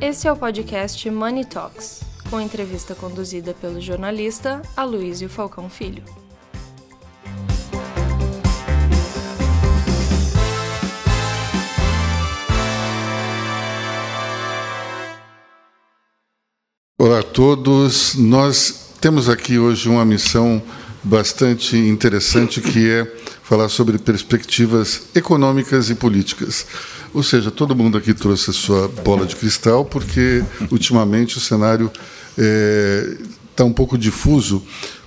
Esse é o podcast Money Talks, com entrevista conduzida pelo jornalista Aloysio Falcão Filho. Olá a todos. Nós temos aqui hoje uma missão bastante interessante que é falar sobre perspectivas econômicas e políticas. Ou seja, todo mundo aqui trouxe a sua bola de cristal, porque ultimamente o cenário está é, tá um pouco difuso.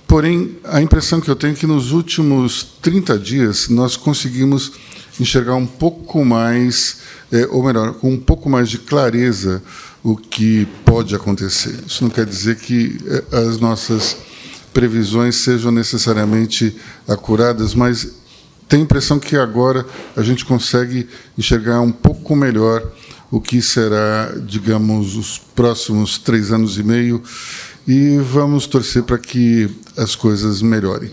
Porém, a impressão que eu tenho é que nos últimos 30 dias nós conseguimos enxergar um pouco mais, é, ou melhor, com um pouco mais de clareza o que pode acontecer. Isso não quer dizer que é, as nossas previsões sejam necessariamente acuradas, mas tenho a impressão que agora a gente consegue enxergar um pouco melhor o que será, digamos, os próximos três anos e meio e vamos torcer para que as coisas melhorem.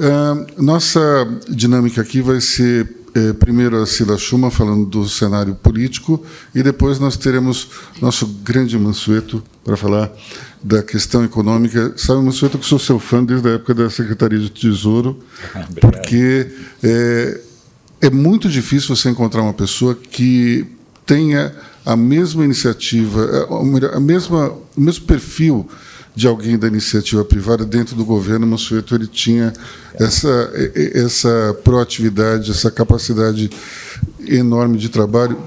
Uh, nossa dinâmica aqui vai ser primeiro a Sila Schumann falando do cenário político e depois nós teremos nosso grande Mansueto para falar da questão econômica. Sabe, Mansueto, que sou seu fã desde a época da Secretaria de Tesouro, porque é, é muito difícil você encontrar uma pessoa que tenha a mesma iniciativa, a mesma, o mesmo perfil de alguém da iniciativa privada dentro do governo, Mansueto ele tinha essa, essa proatividade, essa capacidade enorme de trabalho,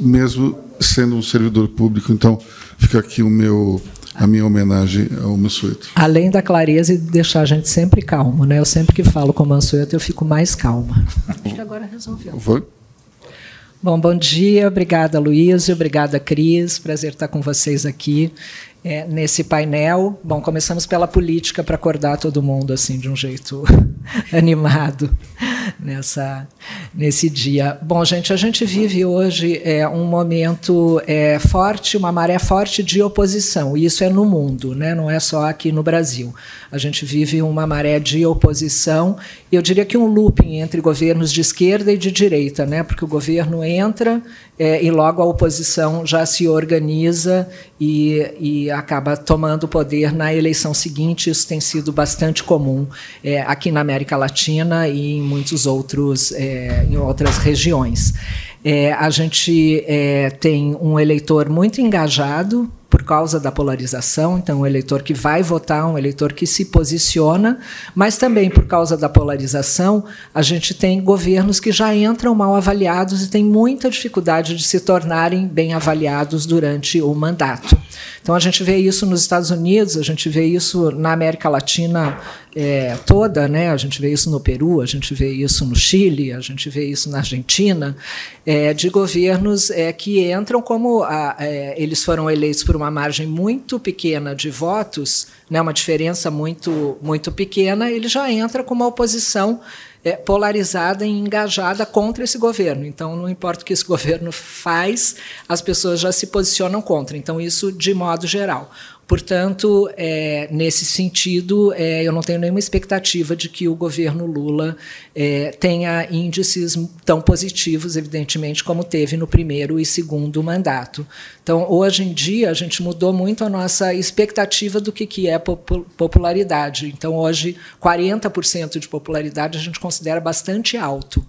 mesmo sendo um servidor público. Então, fica aqui o meu a minha homenagem ao Mansueto. Além da clareza e de deixar a gente sempre calmo, né? Eu sempre que falo com o Mansueto, eu fico mais calma. Acho que agora resolveu. Foi? Bom, bom dia, obrigada Luiz, obrigada Cris, prazer estar com vocês aqui é, nesse painel. Bom, começamos pela política para acordar todo mundo assim de um jeito animado nessa nesse dia. Bom, gente, a gente vive hoje é, um momento é, forte, uma maré forte de oposição. E isso é no mundo, né? Não é só aqui no Brasil. A gente vive uma maré de oposição. E eu diria que um looping entre governos de esquerda e de direita, né? Porque o governo entra é, e logo a oposição já se organiza e, e acaba tomando poder na eleição seguinte. Isso tem sido bastante comum é, aqui na América Latina e em muitos outros, é, em outras regiões. É, a gente é, tem um eleitor muito engajado por causa da polarização, então um eleitor que vai votar, um eleitor que se posiciona, mas também por causa da polarização, a gente tem governos que já entram mal avaliados e têm muita dificuldade de se tornarem bem avaliados durante o mandato. Então a gente vê isso nos Estados Unidos, a gente vê isso na América Latina é, toda, né? A gente vê isso no Peru, a gente vê isso no Chile, a gente vê isso na Argentina, é, de governos é, que entram como a, é, eles foram eleitos por uma margem muito pequena de votos, né? Uma diferença muito muito pequena, ele já entra com uma oposição é, polarizada e engajada contra esse governo. Então, não importa o que esse governo faz, as pessoas já se posicionam contra. Então, isso de modo geral. Portanto, é, nesse sentido, é, eu não tenho nenhuma expectativa de que o governo Lula é, tenha índices tão positivos, evidentemente, como teve no primeiro e segundo mandato. Então, hoje em dia, a gente mudou muito a nossa expectativa do que, que é popularidade. Então, hoje, 40% de popularidade a gente considera bastante alto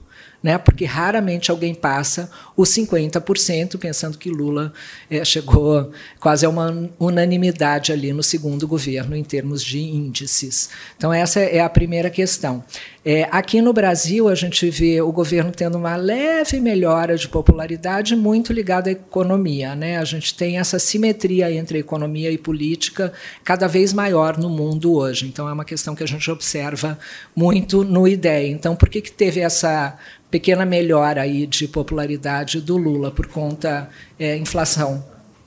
né? porque raramente alguém passa os 50%, pensando que Lula é, chegou quase a uma unanimidade ali no segundo governo em termos de índices. Então, essa é a primeira questão. É, aqui no Brasil, a gente vê o governo tendo uma leve melhora de popularidade, muito ligada à economia. Né? A gente tem essa simetria entre economia e política cada vez maior no mundo hoje. Então, é uma questão que a gente observa muito no IDEA. Então, por que, que teve essa pequena melhora aí de popularidade do Lula por conta é, inflação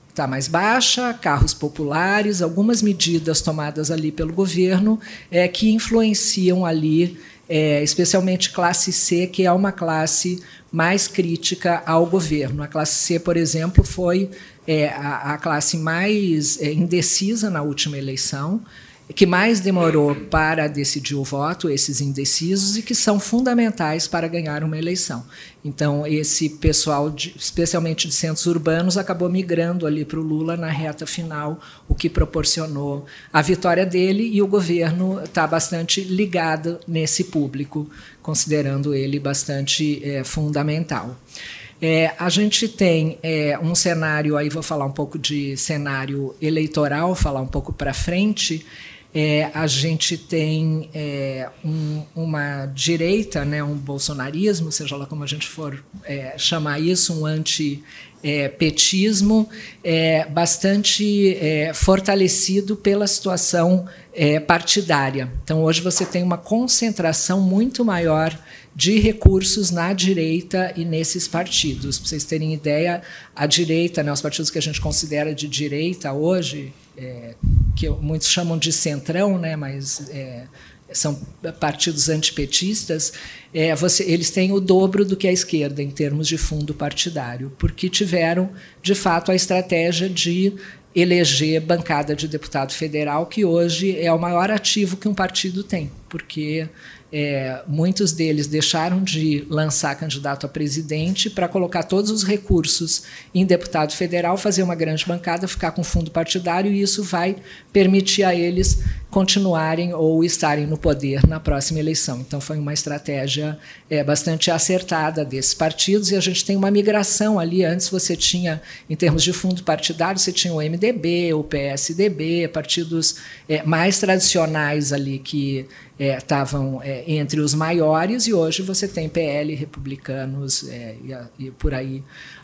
está mais baixa, carros populares, algumas medidas tomadas ali pelo governo é, que influenciam ali, é, especialmente classe C, que é uma classe mais crítica ao governo. A classe C, por exemplo, foi é, a, a, classe mais é, indecisa na última eleição que mais demorou para decidir o voto, esses indecisos, e que são fundamentais para ganhar uma eleição. Então, esse pessoal, de, especialmente de centros urbanos, acabou migrando ali para o Lula na reta final, o que proporcionou a vitória dele, e o governo está bastante ligado nesse público, considerando ele bastante é, fundamental. É, a gente tem é, um cenário, aí vou falar um pouco de cenário eleitoral, falar um pouco para frente. É, a gente tem é, um, uma direita, né, um bolsonarismo, seja lá como a gente for é, chamar isso, um anti-petismo, é, bastante fortalecido pela situação partidária. Então, hoje você tem uma concentração muito maior de recursos na direita e nesses partidos. Para vocês terem ideia, a direita, né, os partidos que a gente considera de direita hoje, é, que muitos chamam de centrão, né, mas é, são partidos antipetistas, é, você, eles têm o dobro do que a esquerda em termos de fundo partidário, porque tiveram, de fato, a estratégia de eleger bancada de deputado federal, que hoje é o maior ativo que um partido tem, porque é, muitos deles deixaram de lançar candidato a presidente para colocar todos os recursos em deputado federal, fazer uma grande bancada, ficar com fundo partidário, e isso vai permitir a eles continuarem ou estarem no poder na próxima eleição. Então, foi uma estratégia é, bastante acertada desses partidos, e a gente tem uma migração ali. Antes, você tinha, em termos de fundo partidário, você tinha o MDB, o PSDB, partidos é, mais tradicionais ali que estavam é, é, entre os maiores, e hoje você tem PL, republicanos é, e, e, por aí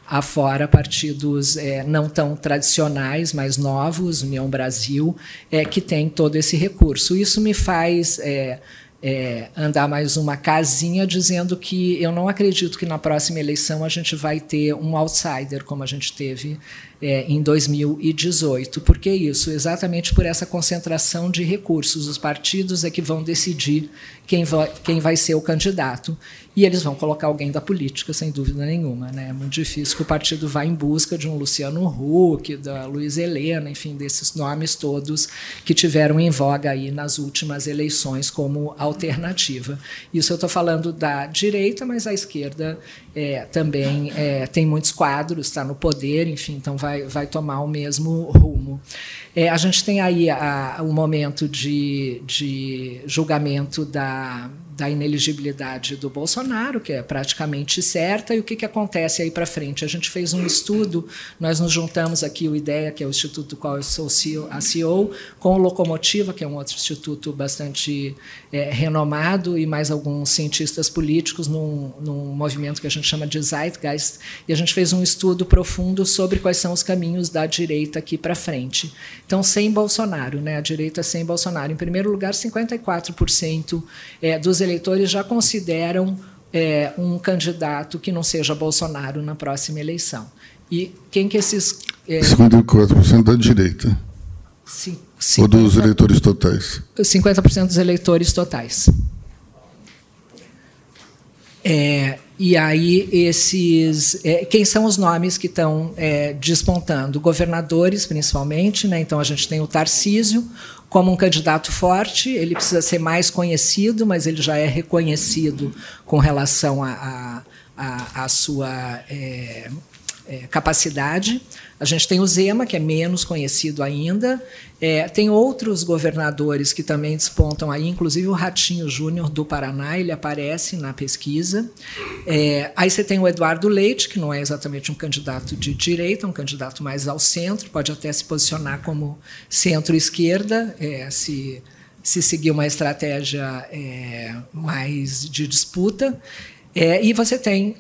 afora, partidos é, não tão tradicionais, mas novos, União Brasil, é, que tem todo esse recurso. Isso me faz é, é, andar mais uma casinha dizendo que eu não acredito que na próxima eleição a gente vai ter um outsider como a gente teve é, em 2018. Por que isso? Exatamente por essa concentração de recursos. Os partidos é que vão decidir quem vai, quem vai ser o candidato. E eles vão colocar alguém da política, sem dúvida nenhuma. Né? É muito difícil que o partido vá em busca de um Luciano Huck, da Luiz Helena, enfim, desses nomes todos que tiveram em voga aí nas últimas eleições como alternativa. Isso eu estou falando da direita, mas a esquerda é, também é, tem muitos quadros, está no poder, enfim, então vai, vai tomar o mesmo rumo. É, a gente tem aí o momento de, de julgamento da, da ineligibilidade do Bolsonaro, que é praticamente certa, e o que, que acontece aí para frente? A gente fez um estudo, nós nos juntamos aqui, o IDEA, que é o instituto do qual eu sou CEO, a CEO, com o Locomotiva, que é um outro instituto bastante é, renomado, e mais alguns cientistas políticos num, num movimento que a gente chama de Zeitgeist, e a gente fez um estudo profundo sobre quais são os caminhos da direita aqui para frente. Então, sem Bolsonaro, né? a direita sem Bolsonaro. Em primeiro lugar, 54% é, dos eleitores já consideram é, um candidato que não seja Bolsonaro na próxima eleição. E quem que esses. É, 54% da direita. Sim, 50, Ou dos eleitores totais? 50% dos eleitores totais. É, e aí, esses. É, quem são os nomes que estão é, despontando? Governadores, principalmente. Né? Então, a gente tem o Tarcísio como um candidato forte, ele precisa ser mais conhecido, mas ele já é reconhecido com relação à a, a, a, sua é, é, capacidade. A gente tem o Zema, que é menos conhecido ainda. É, tem outros governadores que também despontam aí, inclusive o Ratinho Júnior do Paraná, ele aparece na pesquisa. É, aí você tem o Eduardo Leite, que não é exatamente um candidato de direita, um candidato mais ao centro, pode até se posicionar como centro-esquerda, é, se, se seguir uma estratégia é, mais de disputa. É, e você tem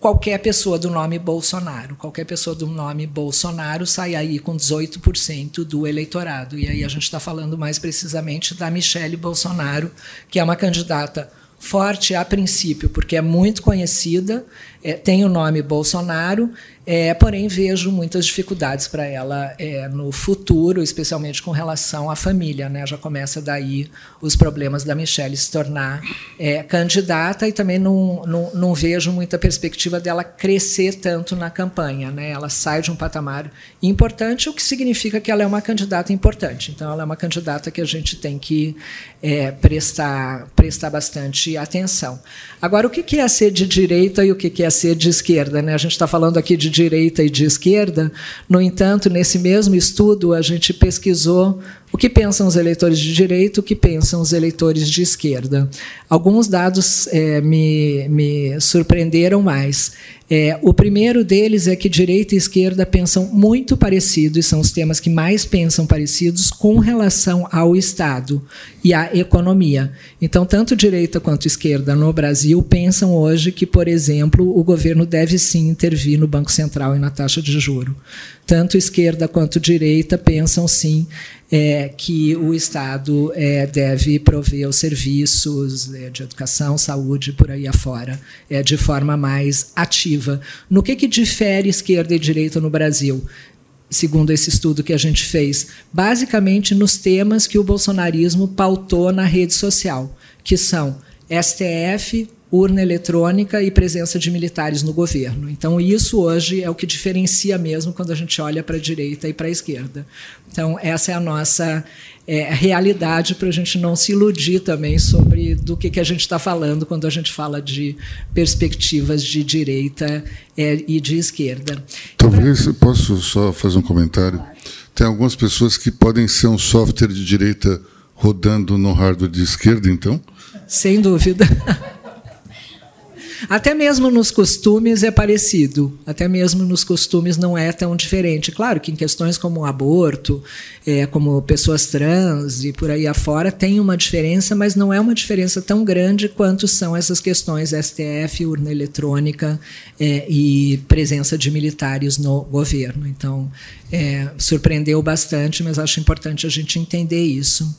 qualquer pessoa do nome Bolsonaro. Qualquer pessoa do nome Bolsonaro sai aí com 18% do eleitorado. E aí a gente está falando mais precisamente da Michelle Bolsonaro, que é uma candidata forte a princípio, porque é muito conhecida, é, tem o nome Bolsonaro, é, porém vejo muitas dificuldades para ela é, no futuro, especialmente com relação à família. Né? Já começa daí os problemas da Michelle se tornar é, candidata e também não, não, não, vejo muita perspectiva dela crescer tanto na campanha. Né? Ela sai de um patamar importante, o que significa que ela é uma candidata importante. Então, ela é uma candidata que a gente tem que é, prestar, prestar bastante atenção. Agora, o que é ser de direita e o que é ser de esquerda? Né? A gente está falando aqui de direita e de esquerda, no entanto, nesse mesmo estudo, a gente pesquisou o que pensam os eleitores de direita, o que pensam os eleitores de esquerda. Alguns dados é, me, me surpreenderam mais. É, o primeiro deles é que direita e esquerda pensam muito parecido, e são os temas que mais pensam parecidos com relação ao Estado e à economia. Então, tanto direita quanto esquerda no Brasil pensam hoje que, por exemplo, o governo deve sim intervir no Banco Central e na taxa de juro. Tanto esquerda quanto direita pensam sim é, que o Estado é, deve prover os serviços é, de educação, saúde, por aí afora, é, de forma mais ativa. No que, que difere esquerda e direita no Brasil? Segundo esse estudo que a gente fez, basicamente nos temas que o bolsonarismo pautou na rede social, que são STF, urna eletrônica e presença de militares no governo. Então, isso hoje é o que diferencia mesmo quando a gente olha para a direita e para a esquerda. Então, essa é a nossa é, realidade para a gente não se iludir também sobre do que, que a gente está falando quando a gente fala de perspectivas de direita é, e de esquerda. Talvez eu posso só fazer um comentário. Tem algumas pessoas que podem ser um software de direita rodando no hardware de esquerda, então? Sem dúvida. Até mesmo nos costumes é parecido, até mesmo nos costumes não é tão diferente. Claro que em questões como aborto, é, como pessoas trans e por aí afora, tem uma diferença, mas não é uma diferença tão grande quanto são essas questões STF, urna eletrônica é, e presença de militares no governo. Então, é, surpreendeu bastante, mas acho importante a gente entender isso.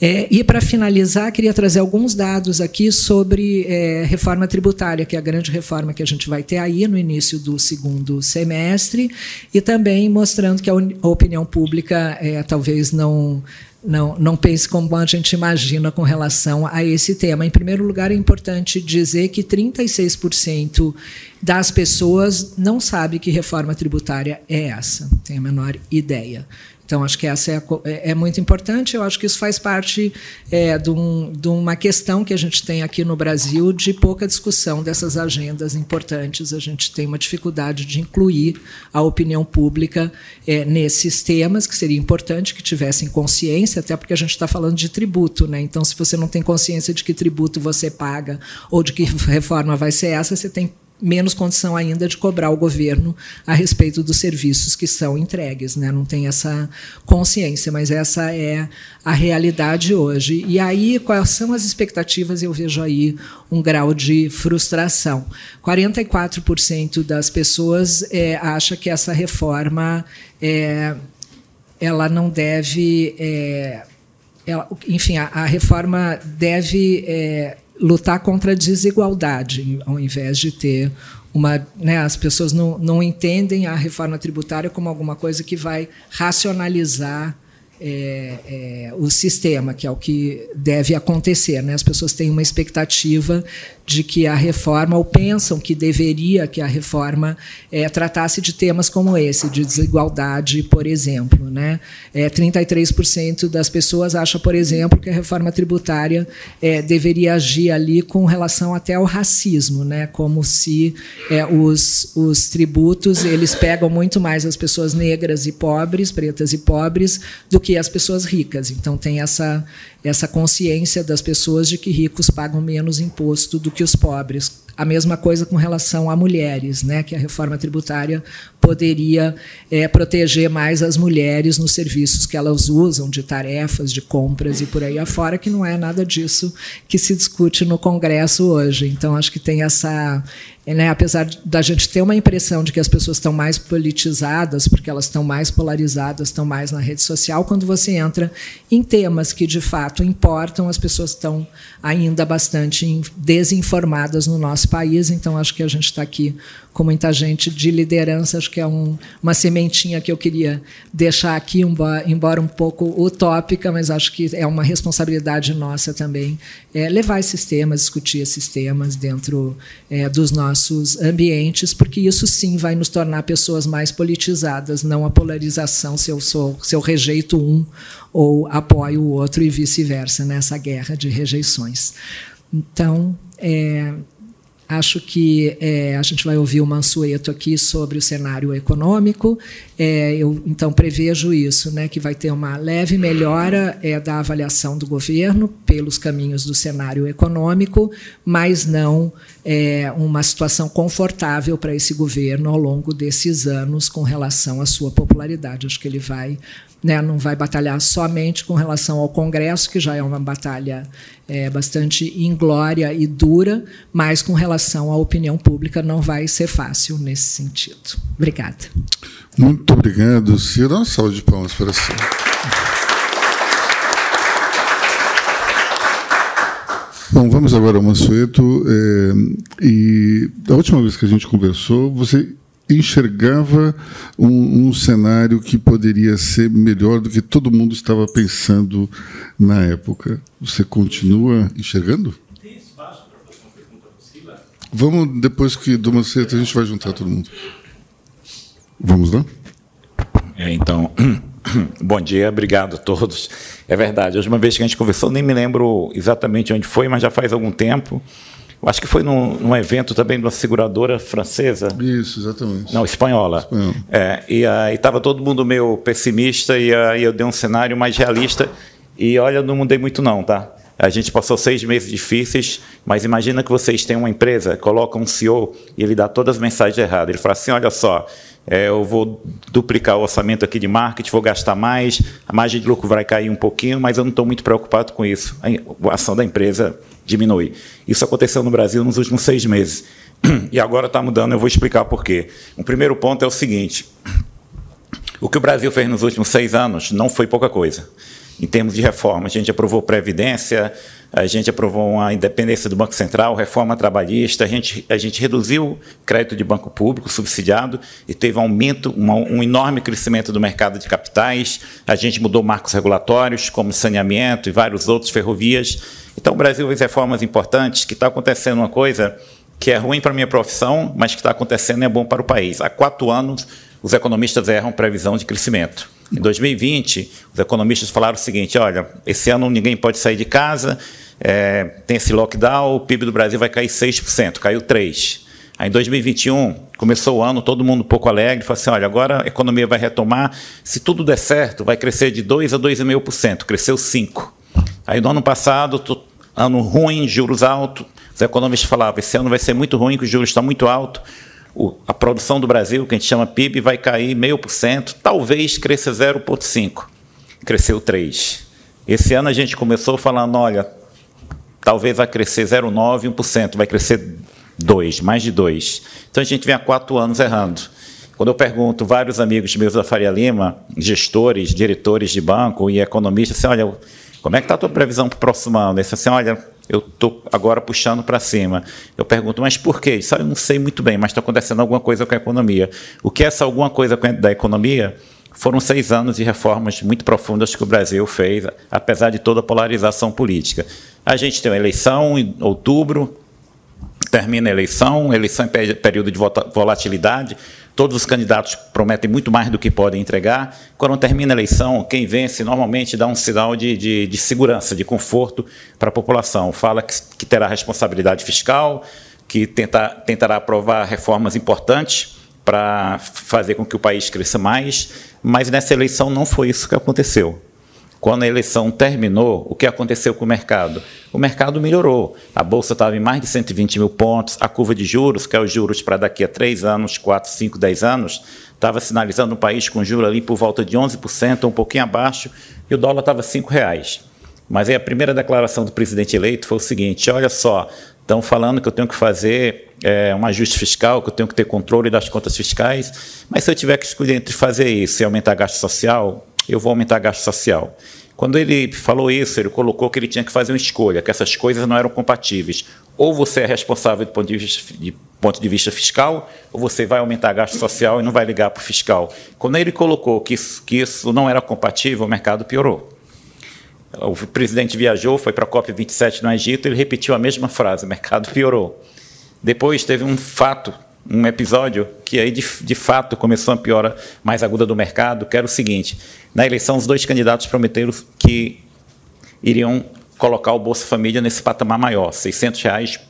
É, e, para finalizar, queria trazer alguns dados aqui sobre é, reforma tributária, que é a grande reforma que a gente vai ter aí no início do segundo semestre, e também mostrando que a, a opinião pública é, talvez não não, não pense como a gente imagina com relação a esse tema. Em primeiro lugar, é importante dizer que 36% das pessoas não sabe que reforma tributária é essa, tem a menor ideia. Então, acho que essa é, é, é, muito importante. Eu acho que isso faz parte é, de, um, de, uma questão que a gente tem aqui no Brasil de pouca discussão dessas agendas importantes. A gente tem uma dificuldade de incluir a opinião pública é, nesses temas, que seria importante que tivessem consciência, até porque a gente está falando de tributo. Né? Então, se você não tem consciência de que tributo você paga ou de que reforma vai ser essa, você tem menos condição ainda de cobrar o governo a respeito dos serviços que são entregues, né? Não tem essa consciência, mas essa é a realidade hoje. E aí, quais são as expectativas? Eu vejo aí um grau de frustração. 44% das pessoas é, acha que essa reforma é, ela não deve é, ela, enfim, a, a, reforma deve é, lutar contra a desigualdade, ao invés de ter uma. Né, as pessoas não, não entendem a reforma tributária como alguma coisa que vai racionalizar é, é, o sistema, que é o que deve acontecer. Né? As pessoas têm uma expectativa de que a reforma, ou pensam que deveria que a reforma é, tratasse de temas como esse, de desigualdade, por exemplo. Né? É, 33% das pessoas acham, por exemplo, que a reforma tributária é, deveria agir ali com relação até ao racismo, né? como se os, os tributos eles pegam muito mais as pessoas negras e pobres, pretas e pobres, do que as pessoas ricas. Então tem essa, essa consciência das pessoas de que ricos pagam menos imposto do que os pobres. A mesma coisa com relação a mulheres, né, que a reforma tributária poderia é, proteger mais as mulheres nos serviços que elas usam, de tarefas, de compras e por aí afora, que não é nada disso que se discute no Congresso hoje. Então, acho que tem essa né, apesar da gente ter uma impressão de que as pessoas estão mais politizadas, porque elas estão mais polarizadas, estão mais na rede social, quando você entra em temas que de fato importam, as pessoas estão ainda bastante desinformadas no nosso país. Então, acho que a gente está aqui com muita gente de liderança, acho que é um, uma sementinha que eu queria deixar aqui, embora um pouco utópica, mas acho que é uma responsabilidade nossa também é, levar esses temas, discutir esses temas dentro é, dos nossos ambientes, porque isso sim vai nos tornar pessoas mais politizadas, não a polarização se eu sou, se eu rejeito um ou apoio o outro e vice-versa nessa guerra de rejeições. Então, é, Acho que é, a gente vai ouvir o Mansueto aqui sobre o cenário econômico. É, eu então prevejo isso, né, que vai ter uma leve melhora é, da avaliação do governo pelos caminhos do cenário econômico, mas não é, uma situação confortável para esse governo ao longo desses anos com relação à sua popularidade. Acho que ele vai né, não vai batalhar somente com relação ao Congresso, que já é uma batalha é, bastante inglória e dura, mas com relação à opinião pública não vai ser fácil nesse sentido. Obrigada. Muito obrigado, Ciro. Uma salva de palmas para si. Bom, vamos agora ao Mansueto. É, e da última vez que a gente conversou, você enxergava um, um, cenário que poderia ser melhor do que todo mundo estava pensando na época. Você continua enxergando? Tem espaço para fazer uma pergunta possível? Vamos, depois que do Macedo, a gente vai juntar todo mundo. Vamos lá? É, então, bom dia, obrigado a todos. É verdade, a última vez que a gente conversou, nem me lembro exatamente onde foi, mas já faz algum tempo. Eu acho que foi num, num, evento também de uma seguradora francesa. Isso, exatamente. Não, espanhola. É, e estava todo mundo meio pessimista e aí eu dei um cenário mais realista. E olha, não mudei muito não, tá? A gente passou seis meses difíceis, mas imagina que vocês têm uma empresa, coloca um CEO e ele dá todas as mensagens erradas. Ele fala assim, olha só, é, eu vou duplicar o orçamento aqui de marketing, vou gastar mais, a margem de lucro vai cair um pouquinho, mas eu não estou muito preocupado com isso. A ação da empresa diminui. Isso aconteceu no Brasil nos últimos seis meses. E agora está mudando, eu vou explicar por quê. O primeiro ponto é o seguinte: o que o Brasil fez nos últimos seis anos não foi pouca coisa. Em termos de reforma, a gente aprovou Previdência, a gente aprovou a independência do Banco Central, reforma trabalhista, a gente, a gente reduziu crédito de banco público subsidiado e teve um aumento, uma, um enorme crescimento do mercado de capitais, a gente mudou marcos regulatórios, como saneamento e vários outros, ferrovias. Então, o Brasil fez reformas importantes, que está acontecendo uma coisa que é ruim para a minha profissão, mas que está acontecendo é bom para o país. Há quatro anos, os economistas erram previsão de crescimento. Em 2020, os economistas falaram o seguinte: olha, esse ano ninguém pode sair de casa, é, tem esse lockdown, o PIB do Brasil vai cair 6%, caiu 3%. Aí em 2021, começou o ano, todo mundo um pouco alegre, falou assim: olha, agora a economia vai retomar, se tudo der certo, vai crescer de 2% a 2,5%, cresceu 5%. Aí no ano passado, ano ruim, juros altos, os economistas falavam: esse ano vai ser muito ruim, que os juros estão muito altos, a produção do Brasil, que a gente chama PIB, vai cair meio por cento, talvez cresça 0,5%. Cresceu 3%. Esse ano a gente começou falando: olha, talvez vai crescer 0,9%, 1%, vai crescer 2%, mais de 2%. Então a gente vem há quatro anos errando. Quando eu pergunto vários amigos meus da Faria Lima, gestores, diretores de banco e economistas, assim, olha, como é que está a tua previsão para o próximo ano? Eles assim, olha, eu estou agora puxando para cima. Eu pergunto, mas por quê? Eu não sei muito bem, mas está acontecendo alguma coisa com a economia. O que é essa alguma coisa da economia? Foram seis anos de reformas muito profundas que o Brasil fez, apesar de toda a polarização política. A gente tem uma eleição em outubro, termina a eleição, eleição é período de volatilidade, todos os candidatos prometem muito mais do que podem entregar. Quando termina a eleição, quem vence normalmente dá um sinal de, de, de segurança, de conforto para a população. Fala que, que terá responsabilidade fiscal, que tenta, tentará aprovar reformas importantes para fazer com que o país cresça mais, mas nessa eleição não foi isso que aconteceu. Quando a eleição terminou, o que aconteceu com o mercado? O mercado melhorou. A bolsa estava em mais de 120 mil pontos, a curva de juros, que é os juros para daqui a 3 anos, 4, 5, 10 anos, estava sinalizando um país com juros ali por volta de 11%, um pouquinho abaixo, e o dólar estava R$ reais. Mas aí a primeira declaração do presidente eleito foi o seguinte: olha só, estão falando que eu tenho que fazer é, um ajuste fiscal, que eu tenho que ter controle das contas fiscais, mas se eu tiver que escolher entre fazer isso e aumentar gasto social, eu vou aumentar gasto social. Quando ele falou isso, ele colocou que ele tinha que fazer uma escolha, que essas coisas não eram compatíveis. Ou você é responsável do ponto de vista, de ponto de vista fiscal, ou você vai aumentar gasto social e não vai ligar para o fiscal. Quando ele colocou que isso, que isso não era compatível, o mercado piorou. O presidente viajou, foi para a COP27 no Egito, ele repetiu a mesma frase: o mercado piorou. Depois teve um fato, um episódio, que aí de, de fato começou a piora mais aguda do mercado, que era o seguinte: na eleição, os dois candidatos prometeram que iriam colocar o Bolsa Família nesse patamar maior, 600 reais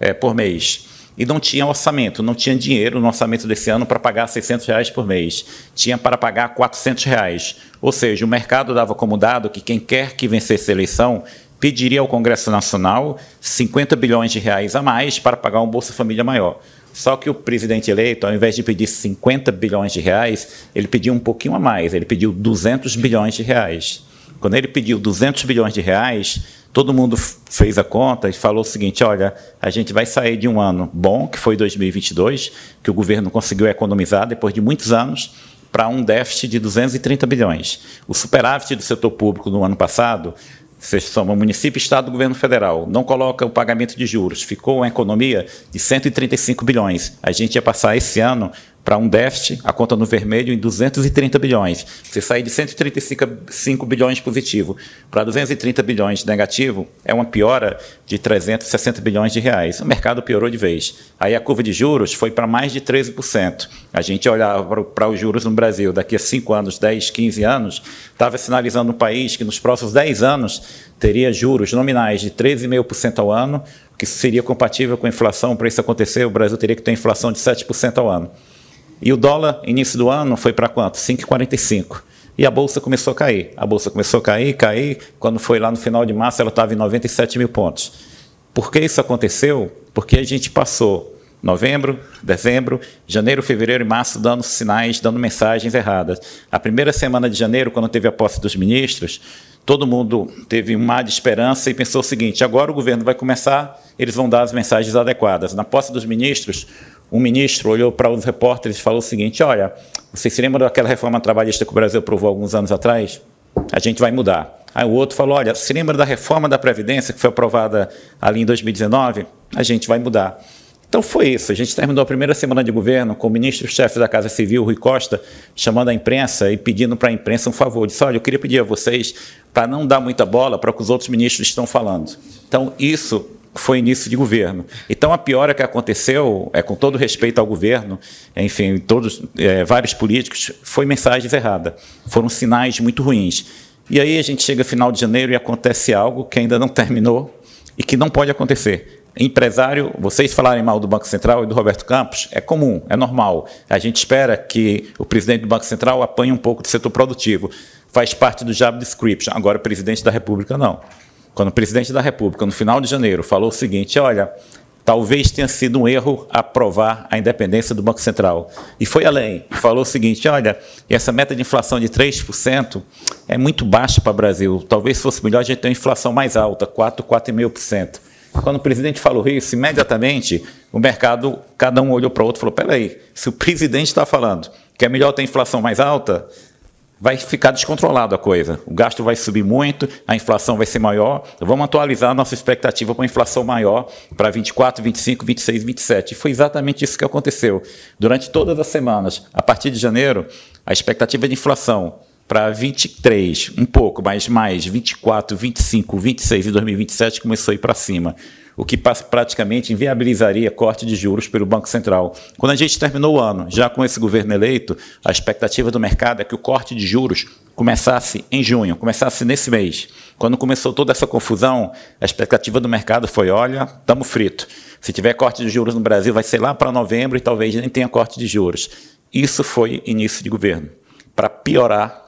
é, por mês e não tinha orçamento, não tinha dinheiro no orçamento desse ano para pagar 600 reais por mês. Tinha para pagar 400 reais. Ou seja, o mercado dava como dado que quem quer que vencesse a eleição pediria ao Congresso Nacional 50 bilhões de reais a mais para pagar um Bolsa Família maior. Só que o presidente eleito, ao invés de pedir 50 bilhões de reais, ele pediu um pouquinho a mais, ele pediu 200 bilhões de reais. Quando ele pediu 200 bilhões de reais, todo mundo fez a conta e falou o seguinte: olha, a gente vai sair de um ano bom, que foi 2022, que o governo conseguiu economizar depois de muitos anos, para um déficit de 230 bilhões. O superávit do setor público no ano passado você soma município, estado, governo federal, não coloca o pagamento de juros, ficou uma economia de 135 bilhões. A gente ia passar esse ano para um déficit, a conta no vermelho, em 230 bilhões. Você sair de 135 bilhões positivo para 230 bilhões negativo, é uma piora de 360 bilhões de reais. O mercado piorou de vez. Aí a curva de juros foi para mais de 13%. A gente olhava para os juros no Brasil daqui a 5 anos, 10, 15 anos, estava sinalizando um país que nos próximos 10 anos teria juros nominais de 13,5% ao ano, que seria compatível com a inflação. Para isso acontecer, o Brasil teria que ter inflação de 7% ao ano. E o dólar, início do ano, foi para quanto? 5,45. E a bolsa começou a cair. A bolsa começou a cair, cair. Quando foi lá no final de março, ela estava em 97 mil pontos. Por que isso aconteceu? Porque a gente passou novembro, dezembro, janeiro, fevereiro e março dando sinais, dando mensagens erradas. A primeira semana de janeiro, quando teve a posse dos ministros, todo mundo teve um mar de esperança e pensou o seguinte: agora o governo vai começar, eles vão dar as mensagens adequadas. Na posse dos ministros, um ministro olhou para os repórteres e falou o seguinte: Olha, vocês se lembram daquela reforma trabalhista que o Brasil aprovou alguns anos atrás? A gente vai mudar. Aí o outro falou: Olha, se lembra da reforma da Previdência que foi aprovada ali em 2019? A gente vai mudar. Então foi isso. A gente terminou a primeira semana de governo com o ministro-chefe da Casa Civil, Rui Costa, chamando a imprensa e pedindo para a imprensa um favor. Disse: Olha, eu queria pedir a vocês para não dar muita bola para o que os outros ministros estão falando. Então, isso foi início de governo. Então, a piora que aconteceu, é com todo respeito ao governo, enfim, todos, é, vários políticos, foi mensagens erradas. Foram sinais muito ruins. E aí a gente chega final de janeiro e acontece algo que ainda não terminou e que não pode acontecer. Empresário, vocês falarem mal do Banco Central e do Roberto Campos, é comum, é normal. A gente espera que o presidente do Banco Central apanhe um pouco do setor produtivo. Faz parte do job description. Agora, o presidente da República, não quando o presidente da República, no final de janeiro, falou o seguinte: olha, talvez tenha sido um erro aprovar a independência do Banco Central. E foi além, falou o seguinte: olha, essa meta de inflação de 3% é muito baixa para o Brasil. Talvez fosse melhor a gente ter uma inflação mais alta, 4, 4,5%. Quando o presidente falou isso, imediatamente o mercado, cada um olhou para o outro e falou: peraí, se o presidente está falando que é melhor ter inflação mais alta, vai ficar descontrolado a coisa. O gasto vai subir muito, a inflação vai ser maior. Vamos atualizar a nossa expectativa para uma inflação maior para 24, 25, 26, 27. E foi exatamente isso que aconteceu. Durante todas as semanas, a partir de janeiro, a expectativa de inflação para 23, um pouco, mas mais 24, 25, 26 e 2027 começou a ir para cima o que praticamente inviabilizaria corte de juros pelo Banco Central. Quando a gente terminou o ano, já com esse governo eleito, a expectativa do mercado é que o corte de juros começasse em junho, começasse nesse mês. Quando começou toda essa confusão, a expectativa do mercado foi: olha, estamos frito. Se tiver corte de juros no Brasil, vai ser lá para novembro e talvez nem tenha corte de juros. Isso foi início de governo. Para piorar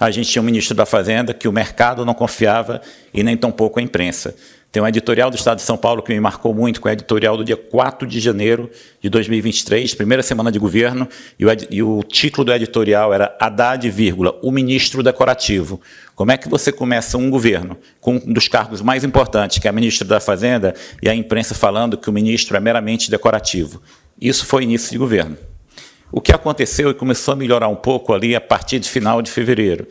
a gente tinha um ministro da Fazenda que o mercado não confiava e nem tampouco a imprensa. Tem um editorial do Estado de São Paulo que me marcou muito, com o editorial do dia 4 de janeiro de 2023, primeira semana de governo, e o, e o título do editorial era Haddad, vírgula, o ministro decorativo. Como é que você começa um governo com um dos cargos mais importantes, que é ministro da Fazenda, e a imprensa falando que o ministro é meramente decorativo? Isso foi início de governo. O que aconteceu e começou a melhorar um pouco ali a partir de final de fevereiro.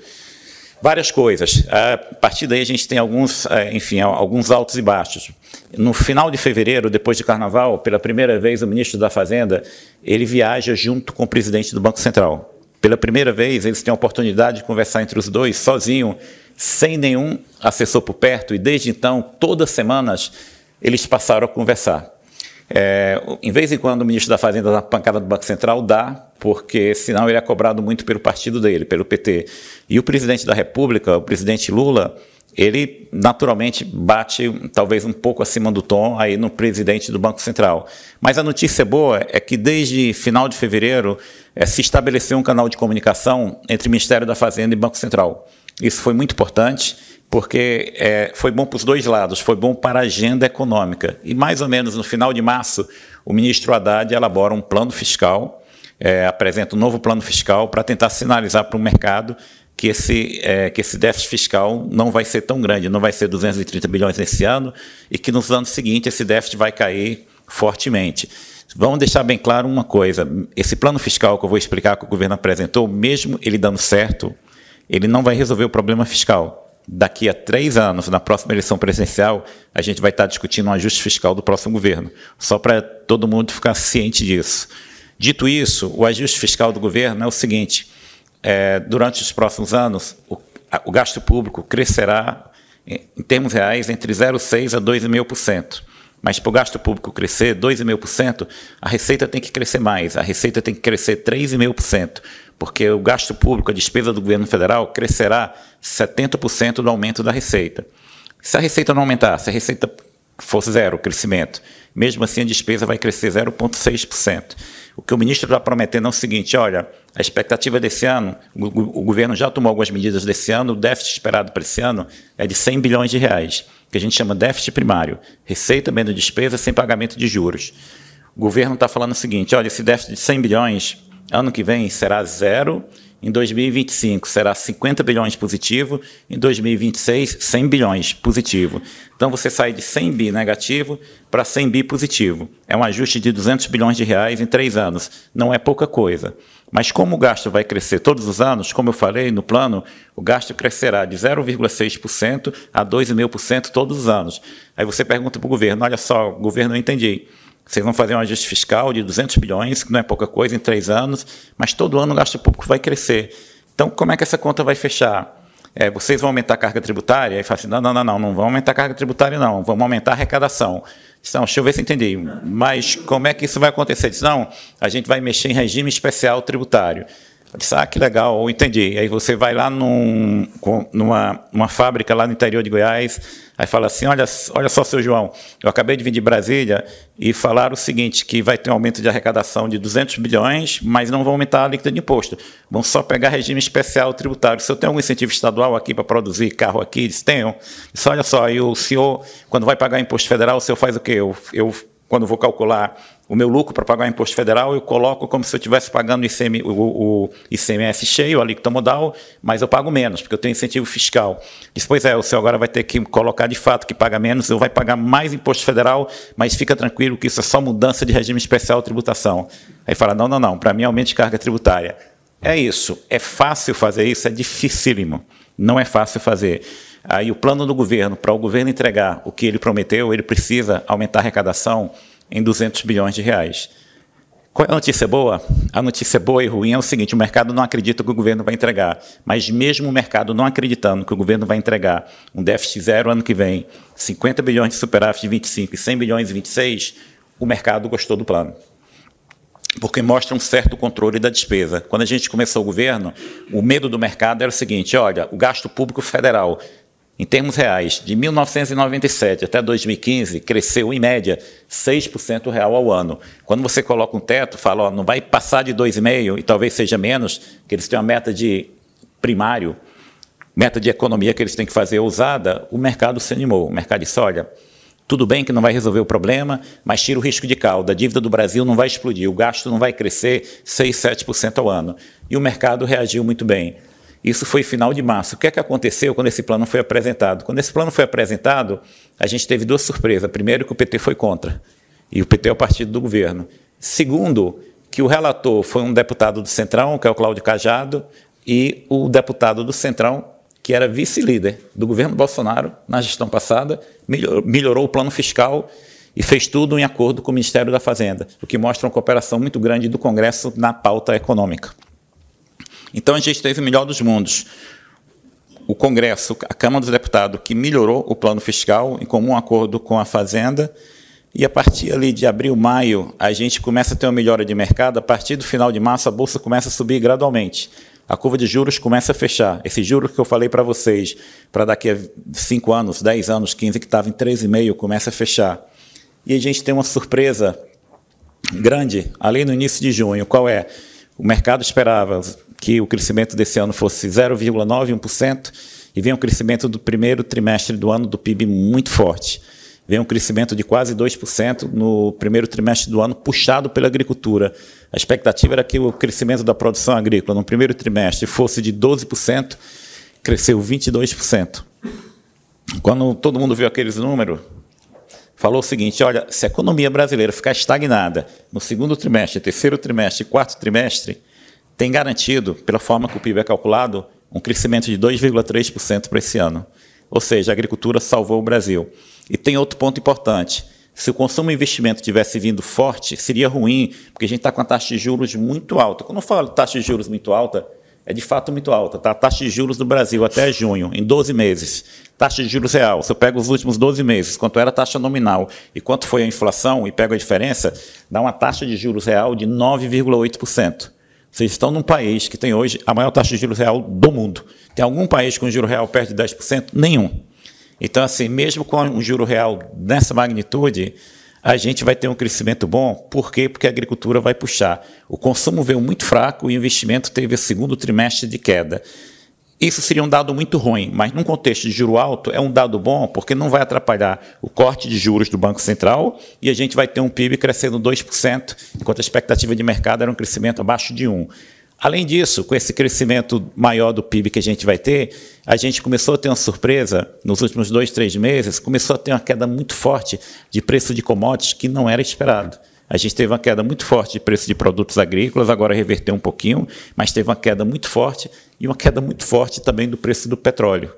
Várias coisas. A partir daí a gente tem alguns, é, enfim, alguns altos e baixos. No final de fevereiro, depois de Carnaval, pela primeira vez o ministro da Fazenda ele viaja junto com o presidente do Banco Central. Pela primeira vez eles têm a oportunidade de conversar entre os dois sozinho, sem nenhum assessor por perto. E desde então, todas as semanas eles passaram a conversar. É, em vez em quando o ministro da Fazenda dá pancada do Banco Central, dá, porque senão ele é cobrado muito pelo partido dele, pelo PT. E o presidente da República, o presidente Lula, ele naturalmente bate talvez um pouco acima do tom aí no presidente do Banco Central. Mas a notícia boa é que desde final de fevereiro é, se estabeleceu um canal de comunicação entre Ministério da Fazenda e Banco Central. Isso foi muito importante porque é, foi bom para os dois lados, foi bom para a agenda econômica. E mais ou menos no final de março, o ministro Haddad elabora um plano fiscal, é, apresenta um novo plano fiscal para tentar sinalizar para o mercado que esse, é, que esse déficit fiscal não vai ser tão grande, não vai ser 230 bilhões nesse ano, e que nos anos seguintes esse déficit vai cair fortemente. Vamos deixar bem claro uma coisa: esse plano fiscal que eu vou explicar que o governo apresentou, mesmo ele dando certo, ele não vai resolver o problema fiscal daqui a três anos, na próxima eleição presidencial, a gente vai estar discutindo um ajuste fiscal do próximo governo. Só para todo mundo ficar ciente disso. Dito isso, o ajuste fiscal do governo é o seguinte: é, durante os próximos anos, o, a, o gasto público crescerá, em, em termos reais, entre 0,6% a 2,5%. Mas para o gasto público crescer 2,5%, a receita tem que crescer mais. A receita tem que crescer 3,5% porque o gasto público, a despesa do governo federal, crescerá 70% do aumento da receita. Se a receita não aumentar, se a receita for zero o crescimento, mesmo assim a despesa vai crescer 0,6%. O que o ministro está prometendo é o seguinte: olha, a expectativa desse ano, o, o, governo já tomou algumas medidas desse ano, o déficit esperado para esse ano é de 100 bilhões de reais, que a gente chama déficit primário, receita menos despesa sem pagamento de juros. O governo está falando o seguinte: olha, esse déficit de 100 bilhões Ano que vem será zero, em 2025 será 50 bilhões positivo, em 2026 100 bilhões positivo. Então você sai de 100 bi negativo para 100 bi positivo. É um ajuste de 200 bilhões de reais em três anos. Não é pouca coisa. Mas como o gasto vai crescer todos os anos, como eu falei no plano, o gasto crescerá de 0,6% a 2,5% todos os anos. Aí você pergunta para o governo: olha só, governo, eu entendi. Vocês vão fazer um ajuste fiscal de 200 bilhões, que não é pouca coisa, em três anos, mas todo ano o gasto público vai crescer. Então, como é que essa conta vai fechar? É, vocês vão aumentar a carga tributária? E fala assim, não, não, não, não, não vão aumentar a carga tributária, não, vamos aumentar a arrecadação. Então, deixa eu ver se entendi. Mas como é que isso vai acontecer? Diz, não, a gente vai mexer em regime especial tributário. Disse, ah, que legal, entendi. Aí você vai lá num, numa, numa fábrica lá no interior de Goiás, aí fala assim, olha, olha só, seu João, eu acabei de vir de Brasília e falaram o seguinte, que vai ter um aumento de arrecadação de 200 bilhões, mas não vão aumentar a alíquota de imposto. Vão só pegar regime especial tributário. Se eu tenho algum incentivo estadual aqui para produzir carro aqui, eles tenham. Disse, olha só, e o senhor, quando vai pagar imposto federal, o senhor faz o quê? Eu, eu quando vou calcular o meu lucro para pagar o imposto federal, eu coloco como se eu estivesse pagando o, ICM, o, o ICMS cheio, a alíquota modal, mas eu pago menos, porque eu tenho incentivo fiscal. Diz, pois é, o senhor agora vai ter que colocar de fato que paga menos, eu vai pagar mais imposto federal, mas fica tranquilo que isso é só mudança de regime especial de tributação. Aí fala, não, não, não, para mim aumento de carga tributária. É isso, é fácil fazer isso, é dificílimo, não é fácil fazer. Aí o plano do governo, para o governo entregar o que ele prometeu, ele precisa aumentar a arrecadação em 200 bilhões de reais. Qual é a notícia boa? A notícia boa e ruim é o seguinte: o mercado não acredita que o governo vai entregar. Mas, mesmo o mercado não acreditando que o governo vai entregar um déficit zero ano que vem, 50 bilhões de superávit de 25 e 100 bilhões de 26, o mercado gostou do plano. Porque mostra um certo controle da despesa. Quando a gente começou o governo, o medo do mercado era o seguinte: olha, o gasto público federal em termos reais, de 1997 até 2015, cresceu em média 6% real ao ano. Quando você coloca um teto, fala, ó, não vai passar de 2,5% e talvez seja menos, que eles têm uma meta de primário, meta de economia que eles têm que fazer usada, o mercado se animou. O mercado disse: olha, tudo bem que não vai resolver o problema, mas tira o risco de cauda. A dívida do Brasil não vai explodir, o gasto não vai crescer 6, 7% ao ano. E o mercado reagiu muito bem. Isso foi final de março. O que é que aconteceu quando esse plano foi apresentado? Quando esse plano foi apresentado, a gente teve duas surpresas. Primeiro, que o PT foi contra. E o PT é o partido do governo. Segundo, que o relator foi um deputado do Centrão, que é o Cláudio Cajado, e o deputado do Centrão, que era vice-líder do governo Bolsonaro na gestão passada, melhorou o plano fiscal e fez tudo em acordo com o Ministério da Fazenda, o que mostra uma cooperação muito grande do Congresso na pauta econômica. Então a gente teve o melhor dos mundos. O Congresso, a Câmara dos Deputados, que melhorou o plano fiscal em comum acordo com a Fazenda, e a partir ali de abril, maio, a gente começa a ter uma melhora de mercado. A partir do final de março, a bolsa começa a subir gradualmente. A curva de juros começa a fechar. Esse juros que eu falei para vocês, para daqui a 5 anos, 10 anos, 15, que estava em 3,5, começa a fechar. E a gente tem uma surpresa grande, ali no início de junho. Qual é? O mercado esperava que o crescimento desse ano fosse 0,91% e vem um crescimento do primeiro trimestre do ano do PIB muito forte. Vem um crescimento de quase 2% no primeiro trimestre do ano, puxado pela agricultura. A expectativa era que o crescimento da produção agrícola no primeiro trimestre fosse de 12%, cresceu 22%. Quando todo mundo viu aqueles números, falou o seguinte: olha, se a economia brasileira ficar estagnada no segundo trimestre, terceiro trimestre quarto trimestre, tem garantido, pela forma que o PIB é calculado, um crescimento de 2,3% para esse ano. Ou seja, a agricultura salvou o Brasil. E tem outro ponto importante. Se o consumo e investimento tivesse vindo forte, seria ruim, porque a gente está com a taxa de juros muito alta. Quando eu falo taxa de juros muito alta, é de fato muito alta. Tá? A taxa de juros do Brasil até junho, em 12 meses. Taxa de juros real, se eu pego os últimos 12 meses, quanto era a taxa nominal e quanto foi a inflação, e pego a diferença, dá uma taxa de juros real de 9,8%. Vocês estão num país que tem hoje a maior taxa de juros real do mundo. Tem algum país com juro real perto de 10%? Nenhum. Então, assim, mesmo com um juro real nessa magnitude, a gente vai ter um crescimento bom. Por quê? Porque a agricultura vai puxar. O consumo veio muito fraco e o investimento teve o segundo trimestre de queda. Isso seria um dado muito ruim, mas num contexto de juro alto é um dado bom porque não vai atrapalhar o corte de juros do Banco Central e a gente vai ter um PIB crescendo 2%, enquanto a expectativa de mercado era um crescimento abaixo de 1%. Além disso, com esse crescimento maior do PIB que a gente vai ter, a gente começou a ter uma surpresa nos últimos dois, três meses, começou a ter uma queda muito forte de preço de commodities que não era esperado. A gente teve uma queda muito forte de preço de produtos agrícolas, agora reverteu um pouquinho, mas teve uma queda muito forte e uma queda muito forte também do preço do petróleo.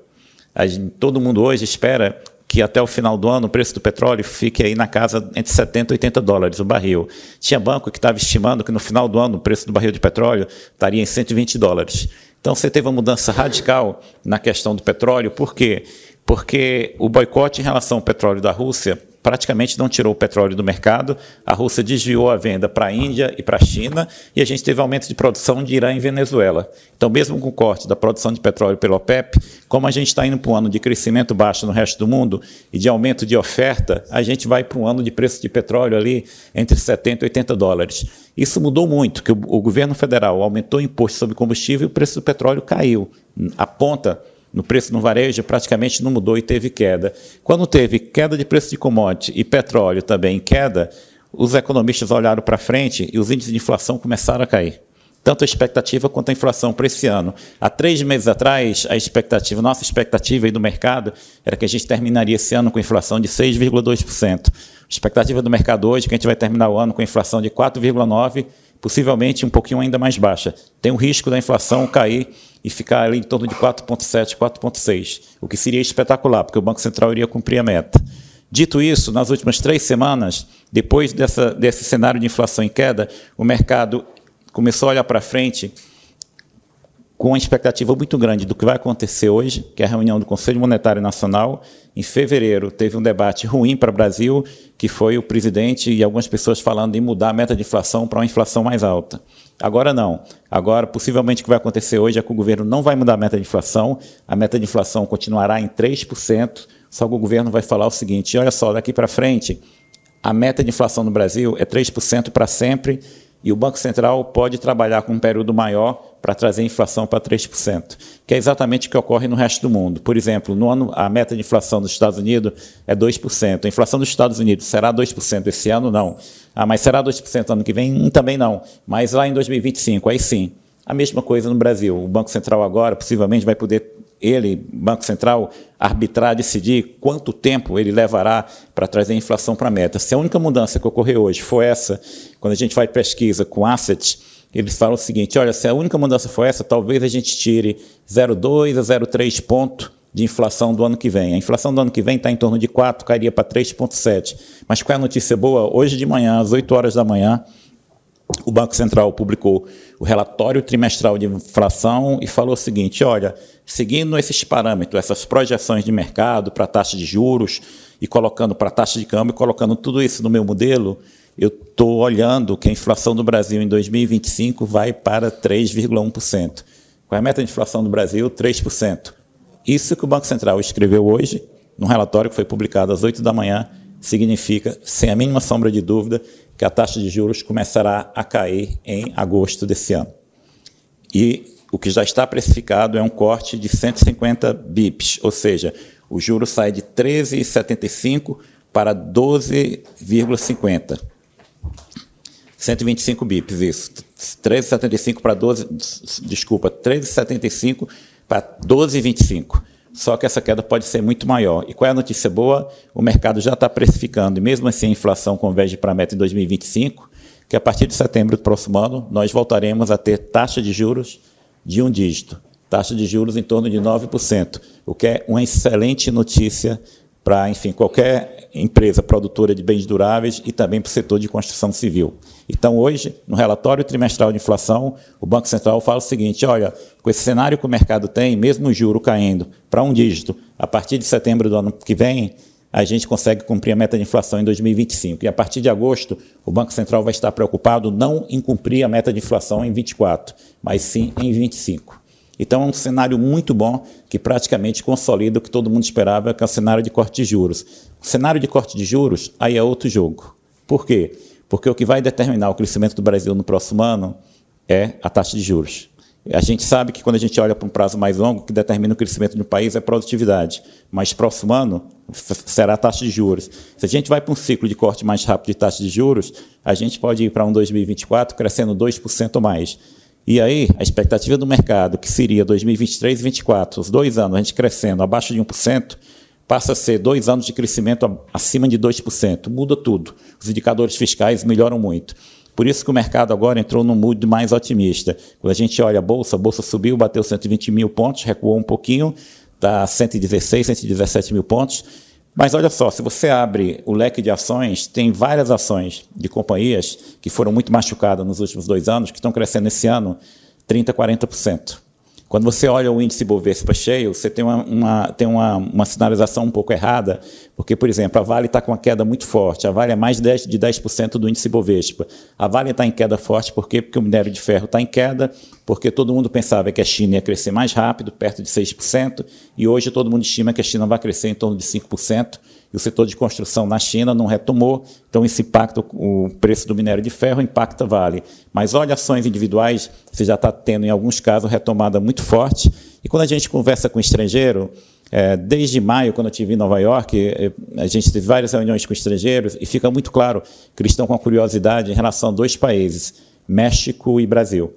Gente, todo mundo hoje espera que até o final do ano o preço do petróleo fique aí na casa entre 70 e 80 dólares o barril. Tinha banco que estava estimando que no final do ano o preço do barril de petróleo estaria em 120 dólares. Então você teve uma mudança radical na questão do petróleo, por quê? Porque o boicote em relação ao petróleo da Rússia praticamente não tirou o petróleo do mercado. A Rússia desviou a venda para a Índia e para a China e a gente teve aumento de produção de Irã e Venezuela. Então, mesmo com o corte da produção de petróleo pelo OPEP, como a gente está indo para um ano de crescimento baixo no resto do mundo e de aumento de oferta, a gente vai para um ano de preço de petróleo ali entre 70 e 80 dólares. Isso mudou muito, que o, governo federal aumentou o imposto sobre combustível e o preço do petróleo caiu. A ponta no preço no varejo praticamente não mudou e teve queda. Quando teve queda de preço de commodity e petróleo também em queda, os economistas olharam para frente e os índices de inflação começaram a cair. Tanto a expectativa quanto a inflação para esse ano. Há três meses atrás, a expectativa, nossa expectativa aí do mercado era que a gente terminaria esse ano com inflação de 6,2%. A expectativa do mercado hoje é que a gente vai terminar o ano com inflação de 4,9%, possivelmente um pouquinho ainda mais baixa. Tem o risco da inflação cair e ficar ali em torno de 4,7, 4,6, o que seria espetacular, porque o Banco Central iria cumprir a meta. Dito isso, nas últimas três semanas, depois dessa, desse cenário de inflação em queda, o mercado começou a olhar para frente com uma expectativa muito grande do que vai acontecer hoje, que é a reunião do Conselho Monetário Nacional. Em fevereiro, teve um debate ruim para o Brasil, que foi o presidente e algumas pessoas falando em mudar a meta de inflação para uma inflação mais alta. Agora não. Agora, possivelmente, o que vai acontecer hoje é que o governo não vai mudar a meta de inflação, a meta de inflação continuará em 3%, só que o governo vai falar o seguinte: olha só, daqui para frente, a meta de inflação no Brasil é 3% para sempre E o Banco Central pode trabalhar com um período maior para trazer a inflação para 3%, que é exatamente o que ocorre no resto do mundo. Por exemplo, no ano, a meta de inflação dos Estados Unidos é 2%. A inflação dos Estados Unidos será 2% esse ano? Não. Ah, mas será 2% ano que vem? Hum, também não. Mas lá em 2025, aí sim. A mesma coisa no Brasil. O Banco Central agora possivelmente vai poder ele, Banco Central, arbitrar, decidir quanto tempo ele levará para trazer a inflação para a meta. Se a única mudança que ocorreu hoje foi essa, quando a gente faz pesquisa com assets, eles falam o seguinte: olha, se a única mudança for essa, talvez a gente tire 0,2 a 0,3 ponto de inflação do ano que vem. A inflação do ano que vem está em torno de 4, cairia para 3,7. Mas qual é a notícia boa? Hoje de manhã, às 8 horas da manhã, o Banco Central publicou o relatório trimestral de inflação e falou o seguinte: olha, seguindo esses parâmetros, essas projeções de mercado para taxa de juros e colocando para taxa de câmbio, colocando tudo isso no meu modelo, eu estou olhando que a inflação do Brasil em 2025 vai para 3,1%. Qual é a meta de inflação do Brasil? 3%. Isso que o Banco Central escreveu hoje, num relatório que foi publicado às 8 da manhã, significa, sem a mínima sombra de dúvida, que a taxa de juros começará a cair em agosto desse ano. E o que já está precificado é um corte de 150 bips, ou seja, o juro sai de 13,75 para 12,50. 125 bips, isso. 13,75 para 12, desculpa, 13,75 para 12,25. Só que essa queda pode ser muito maior. E qual é a notícia boa? O mercado já está precificando, e mesmo assim a inflação converge para a meta em 2025, que a partir de setembro do próximo ano nós voltaremos a ter taxa de juros de um dígito. Taxa de juros em torno de 9%, o que é uma excelente notícia para, enfim, qualquer empresa produtora de bens duráveis e também para o setor de construção civil. Então, hoje, no relatório trimestral de inflação, o Banco Central fala o seguinte: olha, com esse cenário que o mercado tem, mesmo o juro caindo para um dígito, a partir de setembro do ano que vem, a gente consegue cumprir a meta de inflação em 2025. E a partir de agosto, o Banco Central vai estar preocupado não em cumprir a meta de inflação em 24, mas sim em 25. Então é um cenário muito bom que praticamente consolida o que todo mundo esperava, que é o cenário de corte de juros. O cenário de corte de juros, aí é outro jogo. Por quê? Porque o que vai determinar o crescimento do Brasil no próximo ano é a taxa de juros. A gente sabe que quando a gente olha para um prazo mais longo, o que determina o crescimento de um país é a produtividade. Mas próximo ano será a taxa de juros. Se a gente vai para um ciclo de corte mais rápido de taxa de juros, a gente pode ir para um 2024 crescendo 2% ou mais. E aí, a expectativa do mercado, que seria 2023 e 2024, os dois anos, a gente crescendo abaixo de 1%, passa a ser dois anos de crescimento acima de 2%. Muda tudo. Os indicadores fiscais melhoram muito. Por isso que o mercado agora entrou num mood mais otimista. Quando a gente olha a Bolsa, a Bolsa subiu, bateu 120 mil pontos, recuou um pouquinho, está 116, 117 mil pontos. Mas olha só, se você abre o leque de ações, tem várias ações de companhias que foram muito machucadas nos últimos dois anos, que estão crescendo esse ano 30%, 40%. Quando você olha o índice Bovespa cheio, você tem uma, uma tem uma, uma, sinalização um pouco errada, porque, por exemplo, a Vale está com uma queda muito forte. A Vale é mais de 10%, de 10 do índice Bovespa. A Vale está em queda forte por quê? porque o minério de ferro está em queda, porque todo mundo pensava que a China ia crescer mais rápido, perto de 6%, e hoje todo mundo estima que a China vai crescer em torno de 5% e o setor de construção na China não retomou, então esse impacto, o preço do minério de ferro impacta Vale. Mas olha ações individuais, você já está tendo em alguns casos retomada muito forte, e quando a gente conversa com estrangeiro, é, desde maio, quando eu estive em Nova York, é, a gente teve várias reuniões com estrangeiros e fica muito claro que eles estão com curiosidade em relação a dois países, México e Brasil.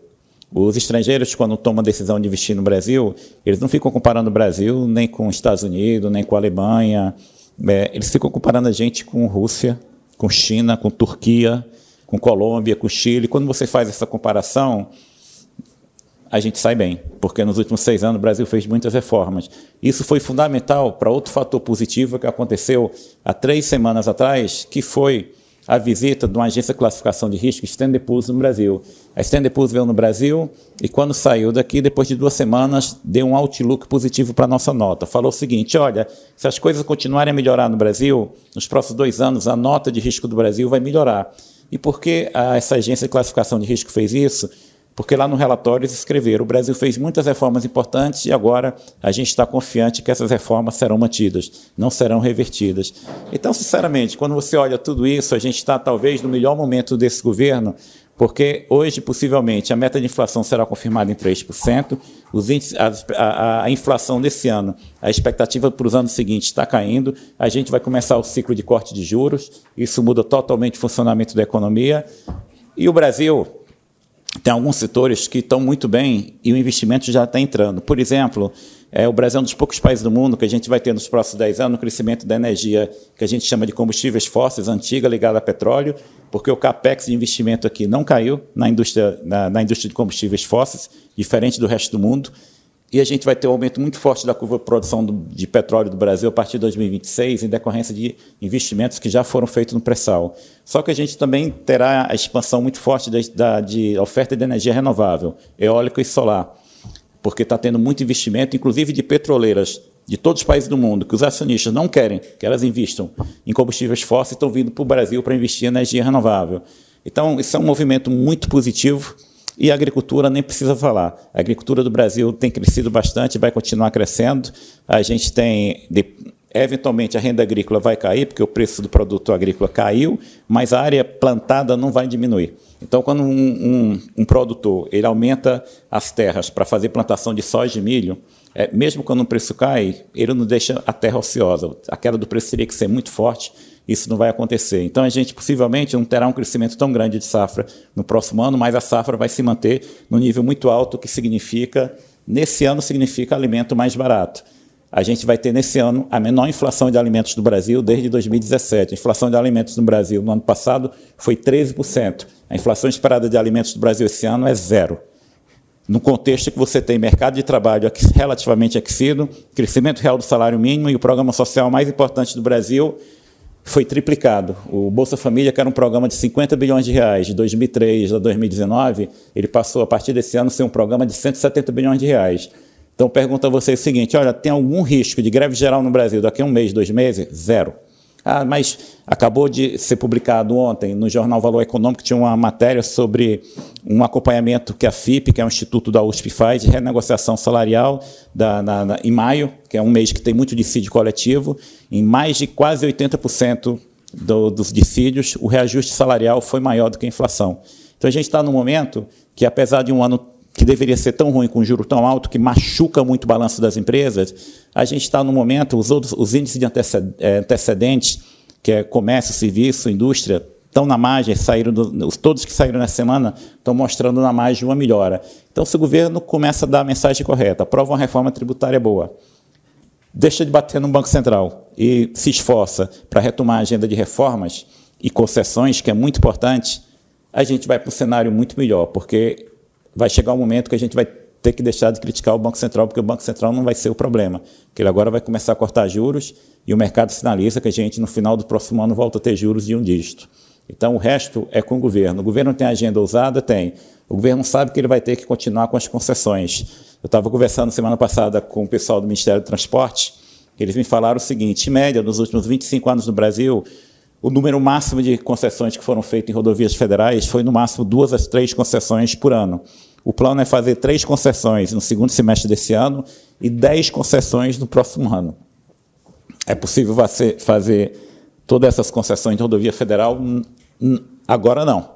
Os estrangeiros, quando tomam a decisão de investir no Brasil, eles não ficam comparando o Brasil nem com os Estados Unidos, nem com a Alemanha, é, eles ficam comparando a gente com Rússia, com China, com Turquia, com Colômbia, com Chile. Quando você faz essa comparação, a gente sai bem, porque nos últimos seis anos o Brasil fez muitas reformas. Isso foi fundamental para outro fator positivo que aconteceu há três semanas atrás, que foi a visita de uma agência de classificação de risco, Standard Poor's, no Brasil. A Standard Poor's veio no Brasil e quando saiu daqui, depois de duas semanas, deu um outlook positivo para a nossa nota. Falou o seguinte, olha, se as coisas continuarem a melhorar no Brasil, nos próximos dois anos, a nota de risco do Brasil vai melhorar. E por que essa agência de classificação de risco fez isso? Porque lá no relatório eles escreveram: o Brasil fez muitas reformas importantes e agora a gente está confiante que essas reformas serão mantidas, não serão revertidas. Então, sinceramente, quando você olha tudo isso, a gente está talvez no melhor momento desse governo porque hoje, possivelmente, a meta de inflação será confirmada em 3%, os índices, a, a, a inflação desse ano, a expectativa para os anos seguintes está caindo, a gente vai começar o ciclo de corte de juros, isso muda totalmente o funcionamento da economia, e o Brasil tem alguns setores que estão muito bem e o investimento já está entrando. Por exemplo, é, o Brasil é um dos poucos países do mundo que a gente vai ter nos próximos 10 anos o crescimento da energia que a gente chama de combustíveis fósseis, antiga, ligada a petróleo, porque o capex de investimento aqui não caiu na indústria, na, na indústria de combustíveis fósseis, diferente do resto do mundo. E a gente vai ter um aumento muito forte da curva de produção de petróleo do Brasil a partir de 2026, em decorrência de investimentos que já foram feitos no pré-sal. Só que a gente também terá a expansão muito forte de, da, de oferta de energia renovável, eólica e solar, porque está tendo muito investimento, inclusive de petroleiras de todos os países do mundo, que os acionistas não querem que elas investam em combustíveis fósseis, estão vindo para o Brasil para investir em energia renovável. Então, isso é um movimento muito positivo e a agricultura nem precisa falar. A agricultura do Brasil tem crescido bastante, vai continuar crescendo. A gente tem, eventualmente, a renda agrícola vai cair, porque o preço do produto agrícola caiu, mas a área plantada não vai diminuir. Então, quando um, um, um produtor ele aumenta as terras para fazer plantação de soja e milho, é, mesmo quando o preço cai, ele não deixa a terra ociosa. A queda do preço teria que ser muito forte isso não vai acontecer. Então a gente possivelmente não terá um crescimento tão grande de safra no próximo ano, mas a safra vai se manter no nível muito alto, que significa, nesse ano, significa alimento mais barato. A gente vai ter nesse ano a menor inflação de alimentos do Brasil desde 2017. A inflação de alimentos no Brasil no ano passado foi 13%. A inflação esperada de alimentos do Brasil esse ano é zero no contexto que você tem mercado de trabalho relativamente aquecido, crescimento real do salário mínimo e o programa social mais importante do Brasil foi triplicado. O Bolsa Família, que era um programa de 50 bilhões de reais de 2003 a 2019, ele passou a partir desse ano a ser um programa de 170 bilhões de reais. Então pergunto a vocês o seguinte: olha, tem algum risco de greve geral no Brasil daqui a um mês, dois meses? Zero. Ah, mas acabou de ser publicado ontem no jornal Valor Econômico, tinha uma matéria sobre um acompanhamento que a FIP, que é o Instituto da USP, faz de renegociação salarial da, na, na, em maio, que é um mês que tem muito dissídio coletivo, em mais de quase 80% do, dos dissídios, o reajuste salarial foi maior do que a inflação. Então a gente está num momento que, apesar de um ano que deveria ser tão ruim, com juro tão alto, que machuca muito o balanço das empresas, a gente está no momento, os, outros, os índices de é, antecedentes, que é comércio, serviço, indústria, estão na margem, saíram do, todos que saíram nessa semana estão mostrando na margem uma melhora. Então, se o governo começa a dar a mensagem correta, aprova uma reforma tributária boa, deixa de bater no Banco Central e se esforça para retomar a agenda de reformas e concessões, que é muito importante, a gente vai para um cenário muito melhor, porque vai chegar um momento que a gente vai ter que deixar de criticar o Banco Central, porque o Banco Central não vai ser o problema. Porque ele agora vai começar a cortar juros e o mercado sinaliza que a gente, no final do próximo ano, volta a ter juros de um dígito. Então, o resto é com o governo. O governo tem agenda ousada? Tem. O governo sabe que ele vai ter que continuar com as concessões. Eu estava conversando semana passada com o pessoal do Ministério do Transporte, eles me falaram o seguinte: em média, nos últimos 25 anos no Brasil, o número máximo de concessões que foram feitas em rodovias federais foi no máximo duas às três concessões por ano. O plano é fazer três concessões no segundo semestre desse ano e dez concessões no próximo ano. É possível fazer todas essas concessões de rodovia federal? Agora não.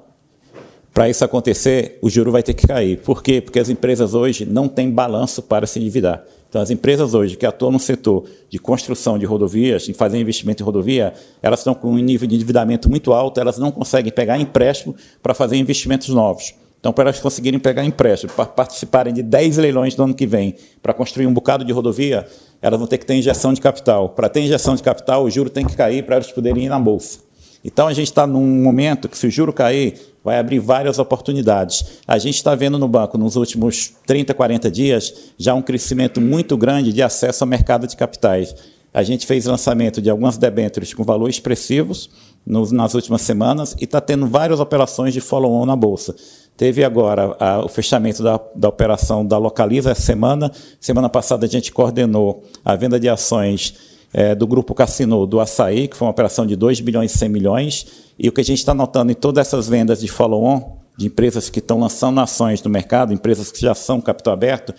Para isso acontecer, o juro vai ter que cair. Por quê? Porque as empresas hoje não têm balanço para se endividar. Então, as empresas hoje que atuam no setor de construção de rodovias, em fazer investimento em rodovia, elas estão com um nível de endividamento muito alto, elas não conseguem pegar empréstimo para fazer investimentos novos. Então, para elas conseguirem pegar empréstimo, para participarem de 10 leilões no ano que vem, para construir um bocado de rodovia, elas vão ter que ter injeção de capital. Para ter injeção de capital, o juro tem que cair para elas poderem ir na bolsa. Então, a gente está num momento que, se o juro cair, vai abrir várias oportunidades. A gente está vendo no banco, nos últimos 30, 40 dias, já um crescimento muito grande de acesso ao mercado de capitais. A gente fez lançamento de algumas debêntures com valores expressivos nos, nas últimas semanas e está tendo várias operações de follow-on na Bolsa. Teve agora a, o fechamento da, da operação da Localiza essa semana. Semana passada a gente coordenou a venda de ações é, do Grupo Cassino do Açaí, que foi uma operação de 2 bilhões e 100 milhões, e o que a gente está notando em todas essas vendas de follow-on, de empresas que estão lançando ações no mercado, empresas que já são capital aberto,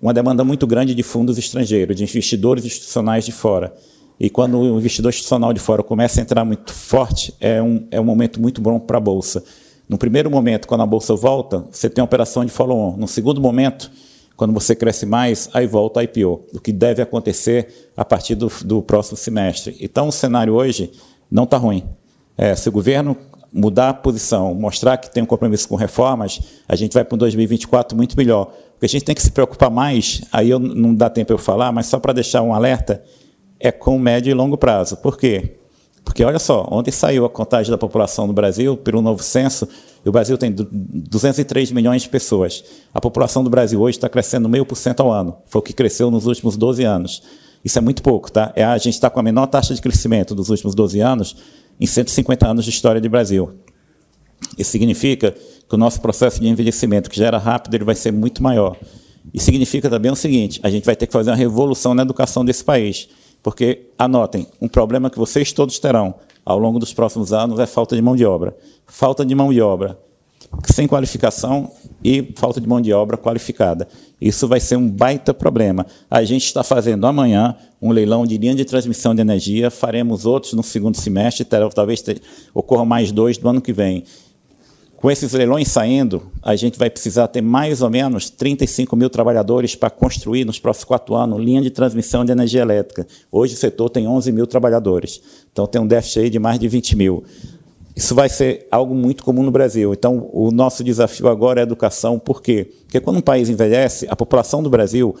uma demanda muito grande de fundos estrangeiros, de investidores institucionais de fora. E quando o investidor institucional de fora começa a entrar muito forte, é um, é um momento muito bom para a Bolsa. No primeiro momento, quando a bolsa volta, você tem a operação de follow-on. No segundo momento, quando você cresce mais, aí volta a IPO, o que deve acontecer a partir do, do próximo semestre. Então, o cenário hoje não está ruim. É, se o governo mudar a posição, mostrar que tem um compromisso com reformas, a gente vai para um 2024 muito melhor. O que a gente tem que se preocupar mais, aí eu, não dá tempo eu falar, mas só para deixar um alerta, é com médio e longo prazo. Por quê? Porque olha só, ontem saiu a contagem da população do Brasil pelo novo censo, e o Brasil tem 203 milhões de pessoas. A população do Brasil hoje está crescendo meio por cento ao ano. Foi o que cresceu nos últimos 12 anos. Isso é muito pouco, tá? É, a gente está com a menor taxa de crescimento dos últimos 12 anos em 150 anos de história do Brasil. Isso significa que o nosso processo de envelhecimento, que já era rápido, ele vai ser muito maior. E significa também o seguinte: a gente vai ter que fazer uma revolução na educação desse país. Porque, anotem, um problema que vocês todos terão ao longo dos próximos anos é falta de mão de obra. Falta de mão de obra sem qualificação e falta de mão de obra qualificada. Isso vai ser um baita problema. A gente está fazendo amanhã um leilão de linha de transmissão de energia, faremos outros no segundo semestre, talvez ocorram mais dois do ano que vem. Com esses leilões saindo, a gente vai precisar ter mais ou menos 35 mil trabalhadores para construir nos próximos quatro anos linha de transmissão de energia elétrica. Hoje o setor tem 11 mil trabalhadores, então tem um déficit aí de mais de 20 mil. Isso vai ser algo muito comum no Brasil. Então, o nosso desafio agora é educação. Por quê? Porque quando um país envelhece, a população do Brasil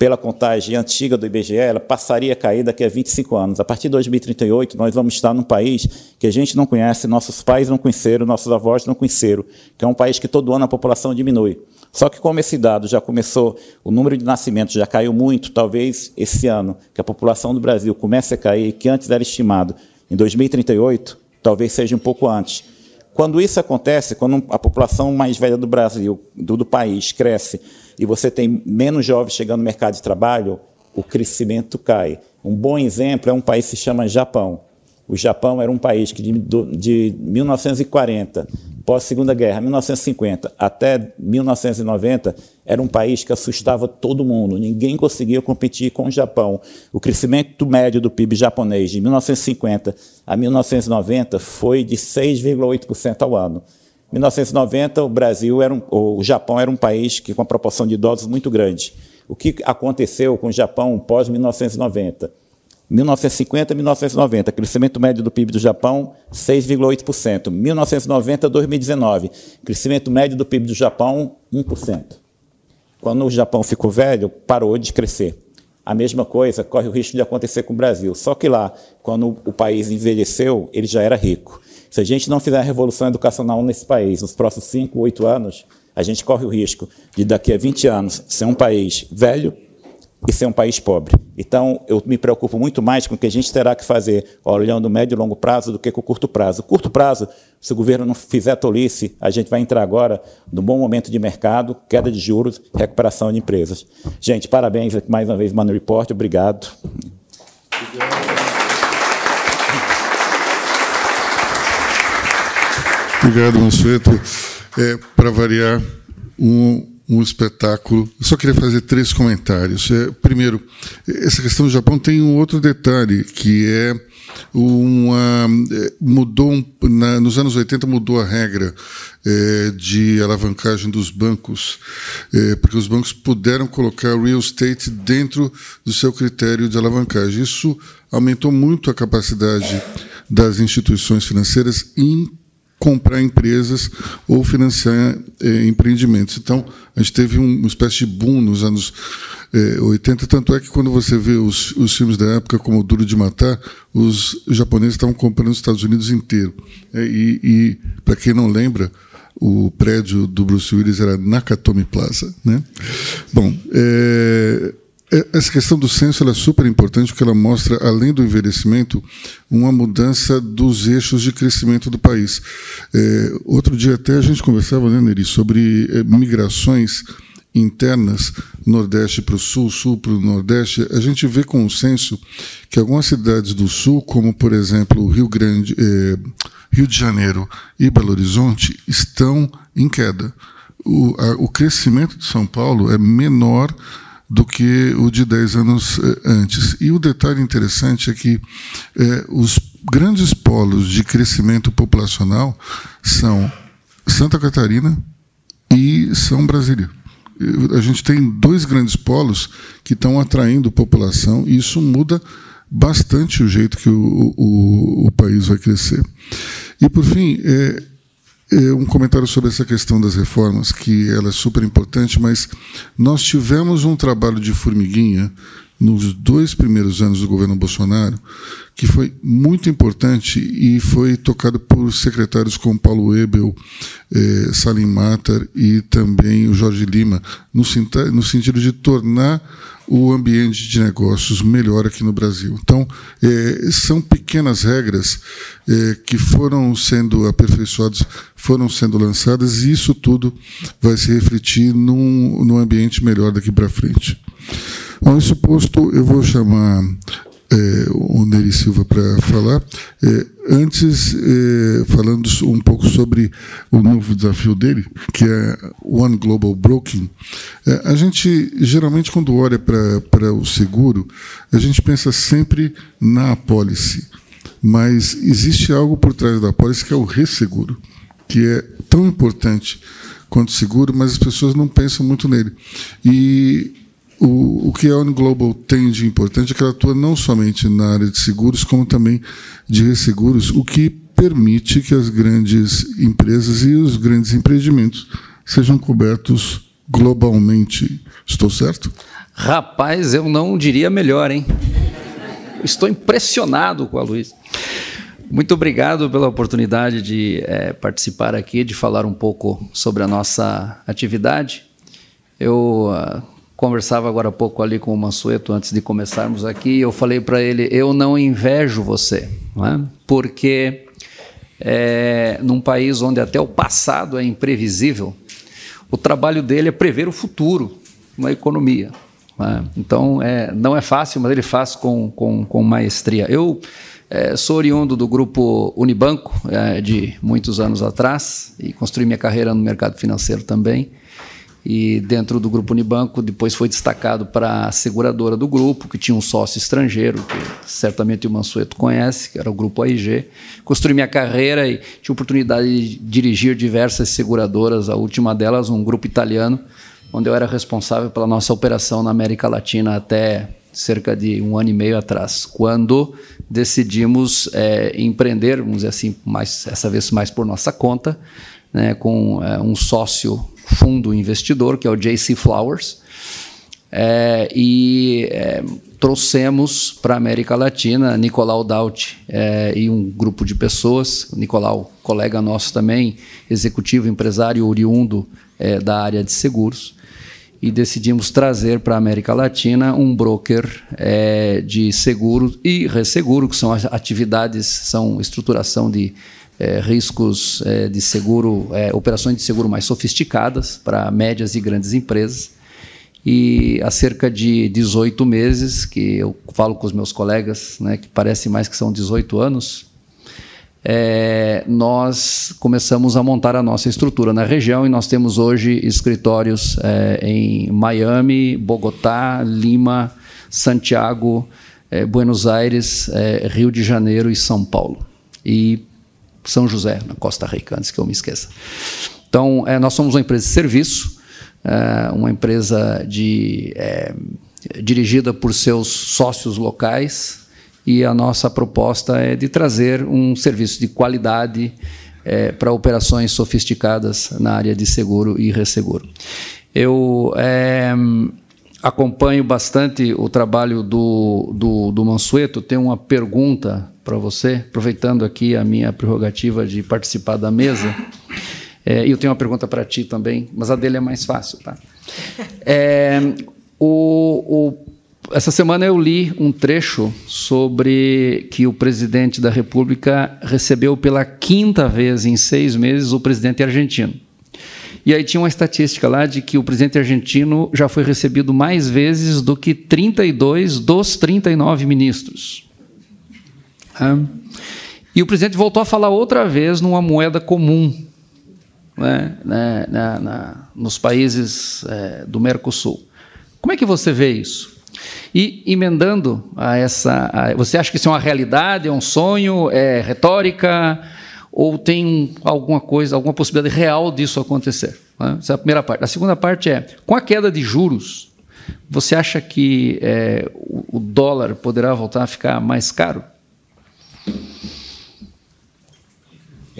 pela contagem antiga do IBGE, ela passaria a cair daqui a 25 anos. A partir de 2038, nós vamos estar num país que a gente não conhece, nossos pais não conheceram, nossos avós não conheceram, que é um país que todo ano a população diminui. Só que como esse dado já começou, o número de nascimentos já caiu muito, talvez esse ano, que a população do Brasil comece a cair, que antes era estimado em 2038, talvez seja um pouco antes. Quando isso acontece, quando a população mais velha do Brasil, do, do país, cresce e você tem menos jovens chegando no mercado de trabalho, o crescimento cai. Um bom exemplo é um país que se chama Japão. O Japão era um país que de, de 1940, pós-segunda guerra, 1950 até 1990, era um país que assustava todo mundo. Ninguém conseguia competir com o Japão. O crescimento médio do PIB japonês de 1950 a 1990 foi de 6,8% ao ano. 1990, o Brasil era um, o Japão era um país que com uma proporção de idosos muito grande. O que aconteceu com o Japão pós 1990? 1950 1990, crescimento médio do PIB do Japão 6,8%. 1990 2019, crescimento médio do PIB do Japão 1%. Quando o Japão ficou velho, parou de crescer. A mesma coisa corre o risco de acontecer com o Brasil. Só que lá, quando o país envelheceu, ele já era rico. Se a gente não fizer a revolução educacional nesse país nos próximos 5, 8 anos, a gente corre o risco de daqui a 20 anos ser um país velho e ser um país pobre. Então, eu me preocupo muito mais com o que a gente terá que fazer olhando o médio e longo prazo do que com o curto prazo. Curto prazo, se o governo não fizer tolice, a gente vai entrar agora num bom momento de mercado, queda de juros, recuperação de empresas. Gente, parabéns mais uma vez, Mano Report. Obrigado. Obrigado, Mansueto. É, Para variar, um, um espetáculo. Eu só queria fazer três comentários. É, primeiro, essa questão do Japão tem um outro detalhe, que é uma é, mudou na, nos anos 80 mudou a regra é, de alavancagem dos bancos é, porque os bancos puderam colocar real estate dentro do seu critério de alavancagem isso aumentou muito a capacidade das instituições financeiras em comprar empresas ou financiar é, empreendimentos. Então, a gente teve um, uma espécie de boom nos anos é, eh, 80, tanto é que quando você vê os, os filmes da época, como o Duro de Matar, os japoneses estavam comprando os Estados Unidos inteiro. É, e, e para quem não lembra, o prédio do Bruce Willis era Nakatomi Plaza. Né? Bom, é, essa questão do censo é super importante porque ela mostra, além do envelhecimento, uma mudança dos eixos de crescimento do país. É, outro dia até a gente conversava, né, Neri, sobre é, migrações internas, Nordeste para o Sul, Sul para o Nordeste. A gente vê com o censo que algumas cidades do Sul, como por exemplo Rio Grande, é, Rio de Janeiro e Belo Horizonte, estão em queda. O, a, o crescimento de São Paulo é menor do que o de 10 anos eh, antes. E o detalhe interessante é que eh, os grandes polos de crescimento populacional são Santa Catarina e São Brasília. A gente tem dois grandes polos que estão atraindo população e isso muda bastante o jeito que o, o, o país vai crescer. E, por fim, é um comentário sobre essa questão das reformas, que ela é super importante, mas nós tivemos um trabalho de formiguinha nos dois primeiros anos do governo Bolsonaro, que foi muito importante e foi tocado por secretários como Paulo Ebel, eh, Salim Matar e também o Jorge Lima, no, no sentido de tornar o ambiente de negócios melhor aqui no Brasil. Então, eh, são pequenas regras eh, que foram sendo aperfeiçoadas, foram sendo lançadas, e isso tudo vai se refletir num, num ambiente melhor daqui para frente. Bom, isso posto, eu vou chamar é, o Neri Silva para falar. É, antes, é, falando um pouco sobre o novo desafio dele, que é One Global Broking, é, a gente, geralmente, quando olha para o seguro, a gente pensa sempre na apólice. Mas existe algo por trás da apólice que é o resseguro, que é tão importante quanto seguro, mas as pessoas não pensam muito nele. E o, o que a Uniglobal tem de importante é que ela atua não somente na área de seguros, como também de resseguros, o que permite que as grandes empresas e os grandes empreendimentos sejam cobertos globalmente. Estou certo? Rapaz, eu não diria melhor, hein? Estou impressionado com a Luiz. Muito obrigado pela oportunidade de é, participar aqui, de falar um pouco sobre a nossa atividade. Eu uh, conversava agora há pouco ali com o Mansueto antes de começarmos aqui, eu falei para ele: eu não invejo você, é? porque é, num país onde até o passado é imprevisível, o trabalho dele é prever o futuro na economia. Não é? Então, é, não é fácil, mas ele faz com, com, com maestria. Eu é, sou oriundo do grupo Unibanco, é, de muitos anos atrás, e construí minha carreira no mercado financeiro também e dentro do grupo Unibanco depois foi destacado para a seguradora do grupo, que tinha um sócio estrangeiro, que certamente o Mansueto conhece, que era o grupo AIG. Construí minha carreira e tive oportunidade de dirigir diversas seguradoras, a última delas um grupo italiano, onde eu era responsável pela nossa operação na América Latina até cerca de um ano e meio atrás, quando decidimos é, empreender, vamos dizer assim, mais, essa vez mais por nossa conta, né, com é, um sócio fundo investidor, que é o JC Flowers, é, e é, trouxemos para a América Latina Nicolau Daut é, e um grupo de pessoas, Nicolau, colega nosso também, executivo, empresário oriundo é, da área de seguros, e decidimos trazer para a América Latina um broker é, de seguro e resseguro, que são atividades, são estruturação de é, riscos é, de seguro, é, operações de seguro mais sofisticadas para médias e grandes empresas. E há cerca de 18 meses, que eu falo com os meus colegas, né, que parece mais que são 18 anos, é, nós começamos a montar a nossa estrutura na região e nós temos hoje escritórios é, em Miami, Bogotá, Lima, Santiago, é, Buenos Aires, Rio de Janeiro e São Paulo. E são José, na Costa Rica, antes que eu me esqueça. Então, é, nós somos uma empresa de serviço, é, uma empresa de, é, dirigida por seus sócios locais, e a nossa proposta é de trazer um serviço de qualidade é, para operações sofisticadas na área de seguro e resseguro. Eu é, acompanho bastante o trabalho do, do, do Mansueto. Tem uma pergunta para você, aproveitando aqui a minha prerrogativa de participar da mesa. É, eu tenho uma pergunta para ti também, mas a dele é mais fácil, tá? É, o, o, essa semana eu li um trecho sobre que o presidente da República recebeu pela quinta vez em seis meses o presidente argentino. E aí tinha uma estatística lá de que o presidente argentino já foi recebido mais vezes do que 32 dos 39 ministros. E o presidente voltou a falar outra vez numa moeda comum né, na, na, na, nos países é, do Mercosul. Como é que você vê isso? E emendando a essa. A, você acha que isso é uma realidade, é um sonho, é retórica? ou tem alguma coisa, alguma possibilidade real disso acontecer? Né? Essa é a primeira parte. A segunda parte é, com a queda de juros, você acha que é, o dólar poderá voltar a ficar mais caro?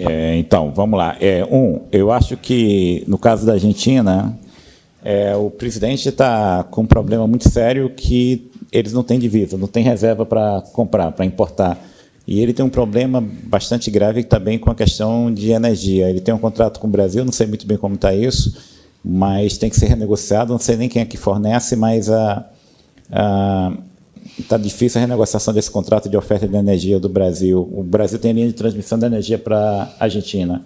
É, então, vamos lá. É, um, eu acho que no caso da Argentina, é, o presidente está com um problema muito sério que eles não têm divisa, não têm reserva para comprar, para importar. E ele tem um problema bastante grave também com a questão de energia. Ele tem um contrato com o Brasil, não sei muito bem como está isso, mas tem que ser renegociado. Não sei nem quem é que fornece, mas a, a está difícil a renegociação desse contrato de oferta de energia do Brasil. O Brasil tem linha de transmissão de energia para a Argentina.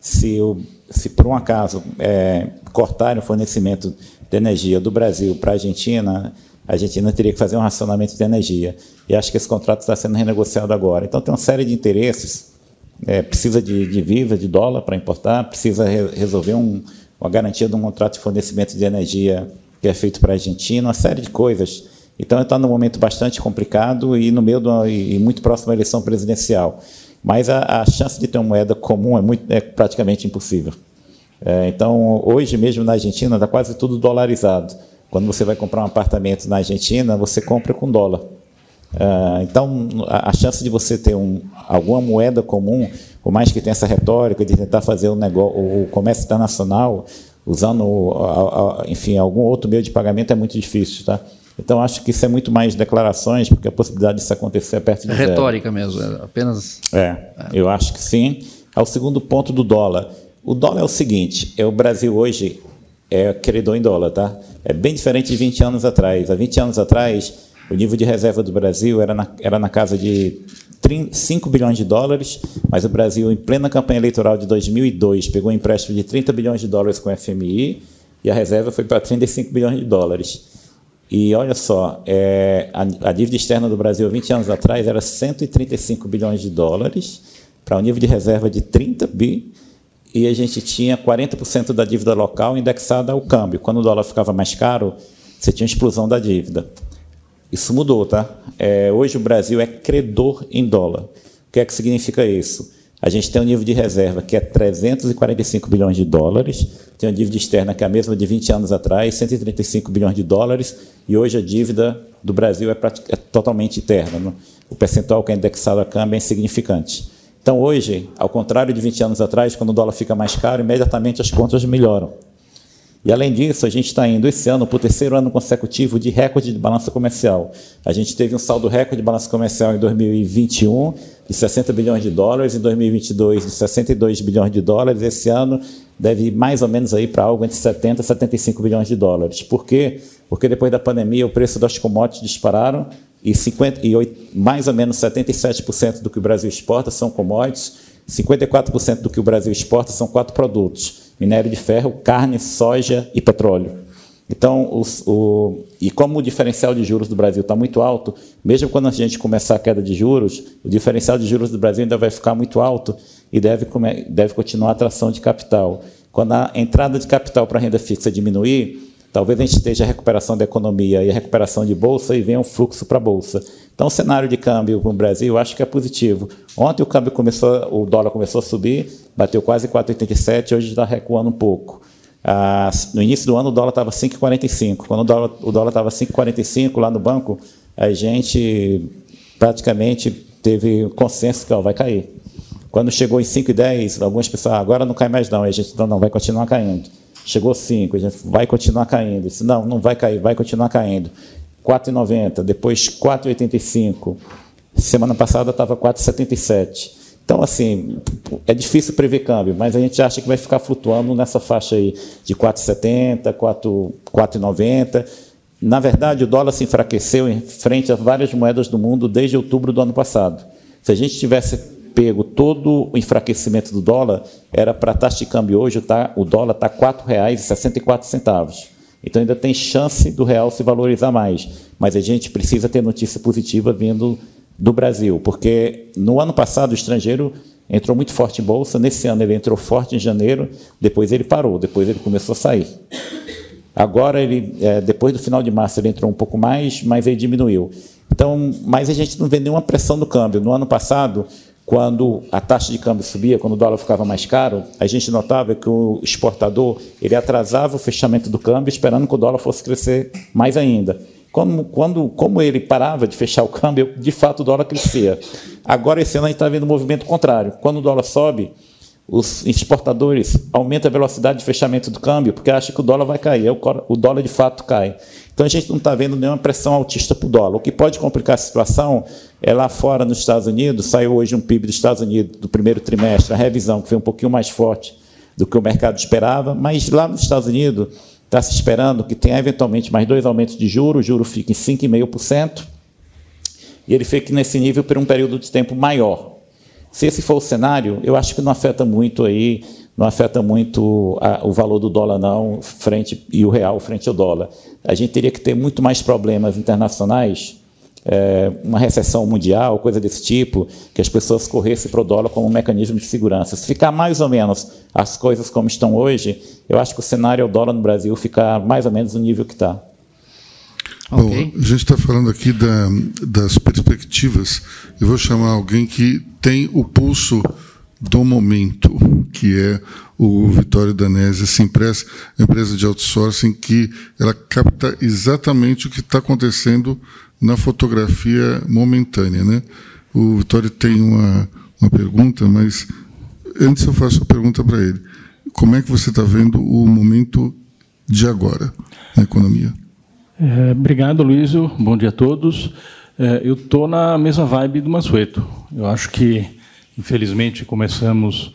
Se, o, se por um acaso é, cortarem o fornecimento de energia do Brasil para a Argentina, a Argentina teria que fazer um racionamento de energia. E acho que esse contrato está sendo renegociado agora. Então tem uma série de interesses. É, precisa de divisa, de dólar para importar, precisa re resolver um, uma garantia de um contrato de fornecimento de energia que é feito para a Argentina, uma série de coisas então está num momento bastante complicado e no meio do, e muito próximo à eleição presidencial. Mas a, a chance de ter uma moeda comum é, muito, é praticamente impossível. É, então, hoje mesmo na Argentina está quase tudo dolarizado. Quando você vai comprar um apartamento na Argentina, você compra com dólar. É, então, a, a, chance de você ter um, alguma moeda comum, por mais que tenha essa retórica de tentar fazer o, negócio, o comércio internacional usando, enfim, algum outro meio de pagamento é muito difícil, tá? Então, acho que isso é muito mais declarações, porque a possibilidade disso acontecer é perto de é Retórica mesmo, é apenas... É, eu acho que sim. Ao segundo ponto do dólar. O dólar é o seguinte, é o Brasil hoje é credor em dólar, tá? É bem diferente de 20 anos atrás. Há 20 anos atrás, o nível de reserva do Brasil era na, era na casa de 30, 5 bilhões de dólares, mas o Brasil, em plena campanha eleitoral de 2002, pegou um empréstimo de 30 bilhões de dólares com o FMI e a reserva foi para 35 bilhões de dólares. E olha só, é, a, a, dívida externa do Brasil 20 anos atrás era 135 bilhões de dólares, para um nível de reserva de 30 bi, e a gente tinha 40% da dívida local indexada ao câmbio. Quando o dólar ficava mais caro, você tinha explosão da dívida. Isso mudou, tá? É, hoje o Brasil é credor em dólar. O que é que significa isso? A gente tem um nível de reserva que é 345 bilhões de dólares, tem uma dívida externa que é a mesma de 20 anos atrás, 135 bilhões de dólares, e hoje a dívida do Brasil é, é totalmente interna. O percentual que é indexado a câmbio é insignificante. Então, hoje, ao contrário de 20 anos atrás, quando o dólar fica mais caro, imediatamente as contas melhoram. E além disso, a gente está indo esse ano para o terceiro ano consecutivo de recorde de balança comercial. A gente teve um saldo recorde de balança comercial em 2021 de 60 bilhões de dólares, em 2022 de 62 bilhões de dólares. Esse ano deve ir mais ou menos aí para algo entre 70 e 75 bilhões de dólares. Por quê? Porque depois da pandemia o preço das commodities dispararam e, 50, e 8, mais ou menos 77% do que o Brasil exporta são commodities, 54% do que o Brasil exporta são quatro produtos minério de ferro, carne, soja e petróleo. Então, os, o, e como o diferencial de juros do Brasil está muito alto, mesmo quando a gente começar a queda de juros, o diferencial de juros do Brasil ainda vai ficar muito alto e deve, deve continuar a atração de capital. Quando a entrada de capital para a renda fixa diminuir, talvez a gente esteja a recuperação da economia e a recuperação de bolsa e venha um fluxo para a bolsa. Então, o cenário de câmbio no Brasil eu acho que é positivo. Ontem o câmbio começou, o dólar começou a subir, bateu quase 4,87, hoje está recuando um pouco. Ah, no início do ano o dólar estava 5,45. Quando o dólar estava 5,45 lá no banco, a gente praticamente teve consenso que ó, vai cair. Quando chegou em 5,10, algumas pessoas, ah, agora não cai mais não, e a gente, não, não, vai continuar caindo. Chegou 5, a gente vai continuar caindo. Disse, não, não vai cair, vai continuar caindo. 4,90, depois 4,85. Semana passada estava 4,77. Então, assim, é difícil prever câmbio, mas a gente acha que vai ficar flutuando nessa faixa aí de 4,70, 4,90. Na verdade, o dólar se enfraqueceu em frente a várias moedas do mundo desde outubro do ano passado. Se a gente tivesse pego todo o enfraquecimento do dólar, era para a taxa de câmbio hoje, tá, o dólar está R$ 4,64. Então ainda tem chance do real se valorizar mais. Mas a gente precisa ter notícia positiva vindo do Brasil, porque no ano passado o estrangeiro entrou muito forte em bolsa, nesse ano ele entrou forte em janeiro, depois ele parou, depois ele começou a sair. Agora ele, é, depois do final de março ele entrou um pouco mais, mas ele diminuiu. Então, mas a gente não vê nenhuma pressão no câmbio. No ano passado quando a taxa de câmbio subia, quando o dólar ficava mais caro, a gente notava que o exportador ele atrasava o fechamento do câmbio, esperando que o dólar fosse crescer mais ainda. Como, quando, como ele parava de fechar o câmbio, de fato o dólar crescia. Agora, esse ano, a gente está vendo um movimento contrário. Quando o dólar sobe, os exportadores aumentam a velocidade de fechamento do câmbio, porque acham que o dólar vai cair. O dólar, de fato, cai. Então, a gente não está vendo nenhuma pressão altista para o dólar. O que pode complicar a situação é lá fora, nos Estados Unidos, saiu hoje um PIB dos Estados Unidos do primeiro trimestre, a revisão, que foi um pouquinho mais forte do que o mercado esperava, mas lá nos Estados Unidos está se esperando que tenha eventualmente mais dois aumentos de juros, o juro fica em 5,5%, e ele fique nesse nível por um período de tempo maior. Se esse for o cenário, eu acho que não afeta muito aí não afeta muito a, o valor do dólar não frente e o real frente ao dólar. A gente teria que ter muito mais problemas internacionais, é, uma recessão mundial, coisa desse tipo, que as pessoas corressem para o dólar como um mecanismo de segurança. Se ficar mais ou menos as coisas como estão hoje, eu acho que o cenário é o dólar no Brasil ficar mais ou menos no nível que está. Bom, a gente está falando aqui da, das perspectivas. Eu vou chamar alguém que tem o pulso do momento, que é o Vitório Danese Simpress, empresa de outsourcing que ela capta exatamente o que está acontecendo na fotografia momentânea. Né? O Vitório tem uma, uma pergunta, mas antes eu faço a pergunta para ele. Como é que você está vendo o momento de agora na economia? É, obrigado, Luísio. Bom dia a todos. É, eu estou na mesma vibe do Mansueto. Eu acho que Infelizmente, começamos.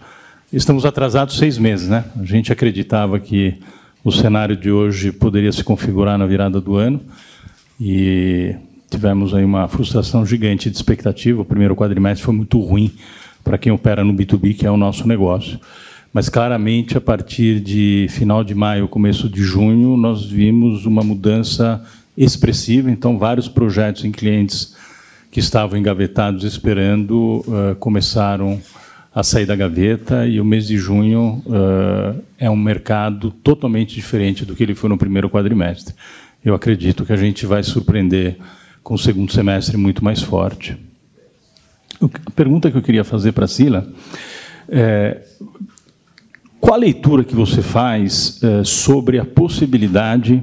Estamos atrasados seis meses, né? A gente acreditava que o cenário de hoje poderia se configurar na virada do ano e tivemos aí uma frustração gigante de expectativa. O primeiro quadrimestre foi muito ruim para quem opera no B2B, que é o nosso negócio. Mas claramente, a partir de final de maio, começo de junho, nós vimos uma mudança expressiva. Então, vários projetos em clientes que estavam engavetados esperando uh, começaram a sair da gaveta e o mês de junho uh, é um mercado totalmente diferente do que ele foi no primeiro quadrimestre. Eu acredito que a gente vai surpreender com o segundo semestre muito mais forte. A pergunta que eu queria fazer para a Sila é qual a leitura que você faz sobre a possibilidade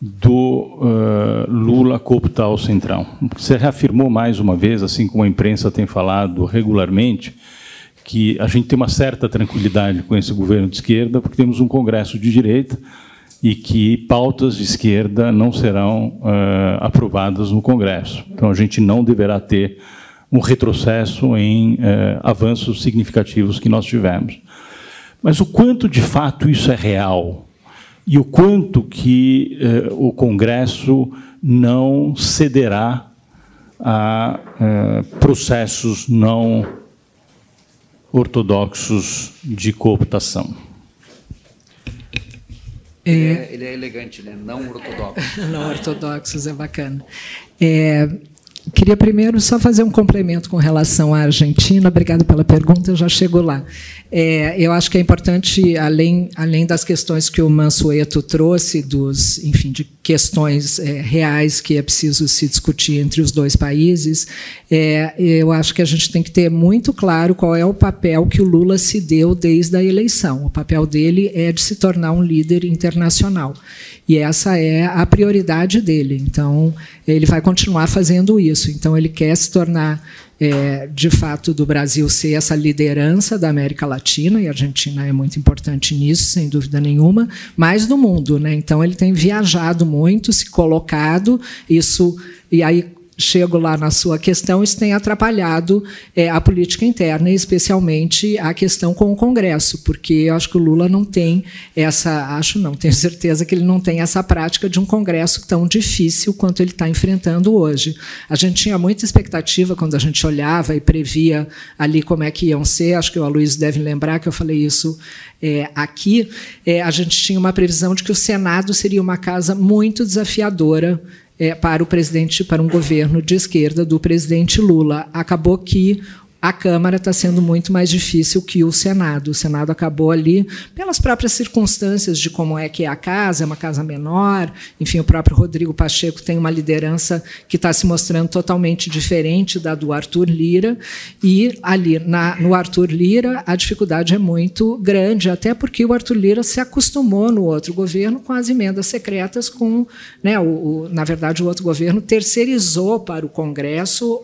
do uh, Lula cooptar o Centrão. Você reafirmou mais uma vez, assim como a imprensa tem falado regularmente, que a gente tem uma certa tranquilidade com esse governo de esquerda, porque temos um Congresso de direita e que pautas de esquerda não serão uh, aprovadas no Congresso. Então a gente não deverá ter um retrocesso em avanços significativos que nós tivemos. Mas o quanto de fato isso é real? e o quanto que eh, o Congresso não cederá a eh, processos não ortodoxos de cooptação. É, ele é elegante, né? Não ortodoxo. não ortodoxos é bacana. É, Queria primeiro só fazer um complemento com relação à Argentina. Obrigada pela pergunta, eu já chego lá. É, eu acho que é importante, além, além das questões que o Mansueto trouxe, dos, enfim, de questões é, reais que é preciso se discutir entre os dois países, é, eu acho que a gente tem que ter muito claro qual é o papel que o Lula se deu desde a eleição. O papel dele é de se tornar um líder internacional. E essa é a prioridade dele. Então, ele vai continuar fazendo isso. Então, ele quer se tornar, é, de fato, do Brasil ser essa liderança da América Latina, e a Argentina é muito importante nisso, sem dúvida nenhuma, mas do mundo. Né? Então, ele tem viajado muito, se colocado, isso. E aí, chego lá na sua questão, isso tem atrapalhado é, a política interna, especialmente a questão com o Congresso, porque eu acho que o Lula não tem essa, acho não, tenho certeza que ele não tem essa prática de um Congresso tão difícil quanto ele está enfrentando hoje. A gente tinha muita expectativa quando a gente olhava e previa ali como é que iam ser, acho que o Aloysio deve lembrar que eu falei isso é, aqui, é, a gente tinha uma previsão de que o Senado seria uma casa muito desafiadora é, para o presidente, para um governo de esquerda do presidente Lula. Acabou que a Câmara está sendo muito mais difícil que o Senado. O Senado acabou ali, pelas próprias circunstâncias de como é que é a casa, é uma casa menor, enfim, o próprio Rodrigo Pacheco tem uma liderança que está se mostrando totalmente diferente da do Arthur Lira, e ali na, no Arthur Lira a dificuldade é muito grande, até porque o Arthur Lira se acostumou no outro governo com as emendas secretas, com, né, o, o na verdade, o outro governo terceirizou para o Congresso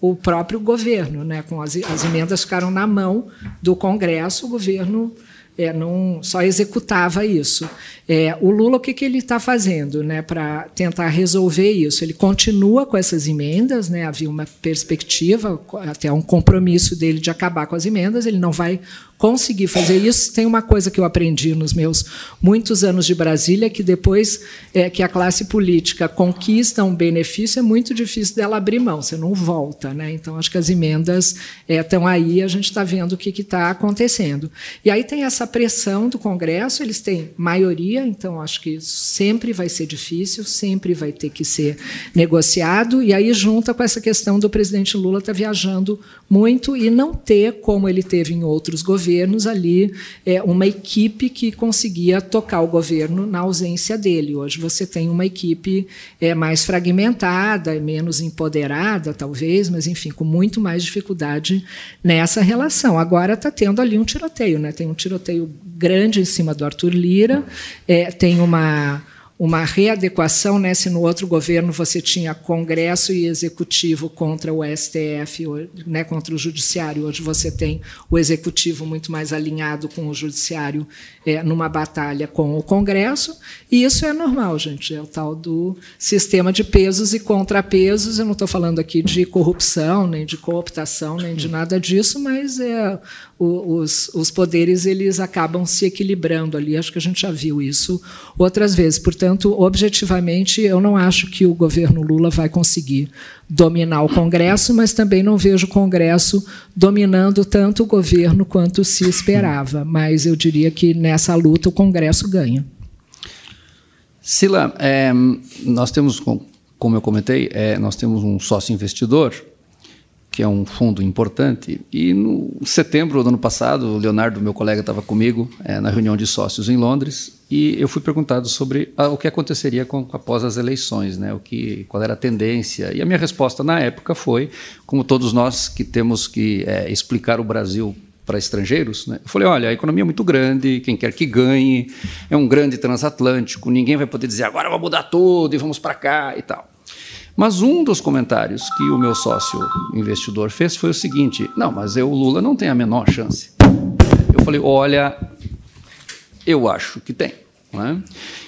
o próprio governo, né? Com as, as emendas ficaram na mão do Congresso, o governo é, não só executava isso. É, o Lula, o que, que ele está fazendo né, para tentar resolver isso? Ele continua com essas emendas, né, havia uma perspectiva, até um compromisso dele de acabar com as emendas, ele não vai conseguir fazer isso. Tem uma coisa que eu aprendi nos meus muitos anos de Brasília, que depois é, que a classe política conquista um benefício, é muito difícil dela abrir mão, você não volta. Né? Então, acho que as emendas estão é, aí, a gente está vendo o que está acontecendo. E aí tem essa pressão do Congresso, eles têm maioria, então acho que sempre vai ser difícil, sempre vai ter que ser negociado, e aí junta com essa questão do presidente Lula estar tá viajando muito e não ter, como ele teve em outros governos, governos ali é, uma equipe que conseguia tocar o governo na ausência dele. Hoje você tem uma equipe é, mais fragmentada, menos empoderada, talvez, mas enfim, com muito mais dificuldade nessa relação. Agora está tendo ali um tiroteio, né? Tem um tiroteio grande em cima do Arthur Lira, é, tem uma uma readequação, né? se no outro governo você tinha Congresso e Executivo contra o STF, né? contra o Judiciário, hoje você tem o Executivo muito mais alinhado com o Judiciário é, numa batalha com o Congresso, e isso é normal, gente, é o tal do sistema de pesos e contrapesos. Eu não estou falando aqui de corrupção, nem de cooptação, nem de nada disso, mas é os, os poderes eles acabam se equilibrando ali. Acho que a gente já viu isso outras vezes. Portanto, objetivamente, eu não acho que o governo Lula vai conseguir dominar o Congresso, mas também não vejo o Congresso dominando tanto o governo quanto se esperava. Mas eu diria que nessa luta o Congresso ganha. Sila, é, nós temos, como eu comentei, é, nós temos um sócio investidor que é um fundo importante. E no setembro do ano passado, o Leonardo, meu colega, estava comigo é, na reunião de sócios em Londres e eu fui perguntado sobre a, o que aconteceria com, após as eleições, né? O que, qual era a tendência? E a minha resposta na época foi, como todos nós que temos que é, explicar o Brasil para estrangeiros, né? eu falei, olha, a economia é muito grande, quem quer que ganhe, é um grande transatlântico, ninguém vai poder dizer agora vamos mudar tudo e vamos para cá e tal. Mas um dos comentários que o meu sócio investidor fez foi o seguinte: não, mas eu, o Lula não tem a menor chance. Eu falei: olha, eu acho que tem. É?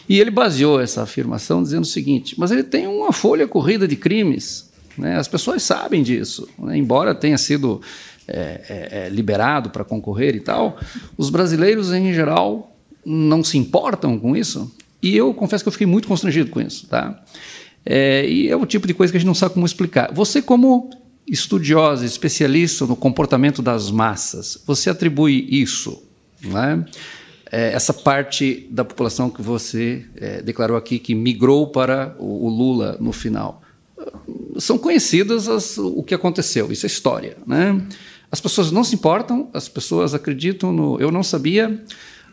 E ele baseou essa afirmação dizendo o seguinte: mas ele tem uma folha corrida de crimes. Né? As pessoas sabem disso. Né? Embora tenha sido é, é, é liberado para concorrer e tal, os brasileiros, em geral, não se importam com isso. E eu confesso que eu fiquei muito constrangido com isso. Tá? É, e é o tipo de coisa que a gente não sabe como explicar. Você, como estudiosa, especialista no comportamento das massas, você atribui isso, né? é, essa parte da população que você é, declarou aqui que migrou para o, o Lula no final, são conhecidas as, o que aconteceu, isso é história. Né? As pessoas não se importam, as pessoas acreditam no eu não sabia,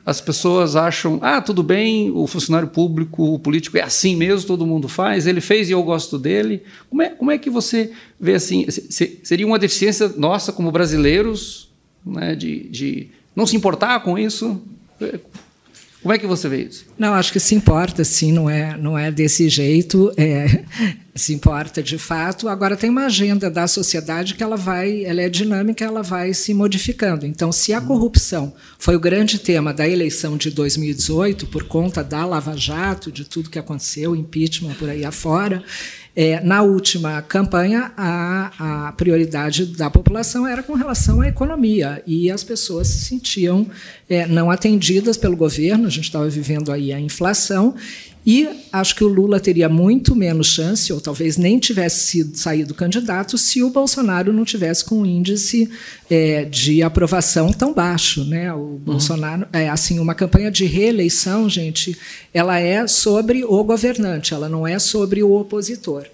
as pessoas acham, ah, tudo bem, o funcionário público, o político é assim mesmo, todo mundo faz, ele fez e eu gosto dele. Como é, como é que você vê assim? Se, seria uma deficiência nossa como brasileiros né, de, de não se importar com isso? Como é que você vê isso? Não, acho que se importa, sim, não é, não é desse jeito, é, se importa de fato. Agora tem uma agenda da sociedade que ela vai, ela é dinâmica, ela vai se modificando. Então, se a corrupção foi o grande tema da eleição de 2018 por conta da Lava Jato, de tudo que aconteceu, impeachment por aí afora, é, na última campanha, a, a, prioridade da população era com relação à economia e as pessoas se sentiam é, não atendidas pelo governo. A gente estava vivendo aí a inflação e acho que o Lula teria muito menos chance, ou talvez nem tivesse sido saído candidato, se o Bolsonaro não tivesse com um índice é, de aprovação tão baixo. Né? O uhum. Bolsonaro, é, assim, uma campanha de reeleição, gente, ela é sobre o governante, ela não é sobre o opositor.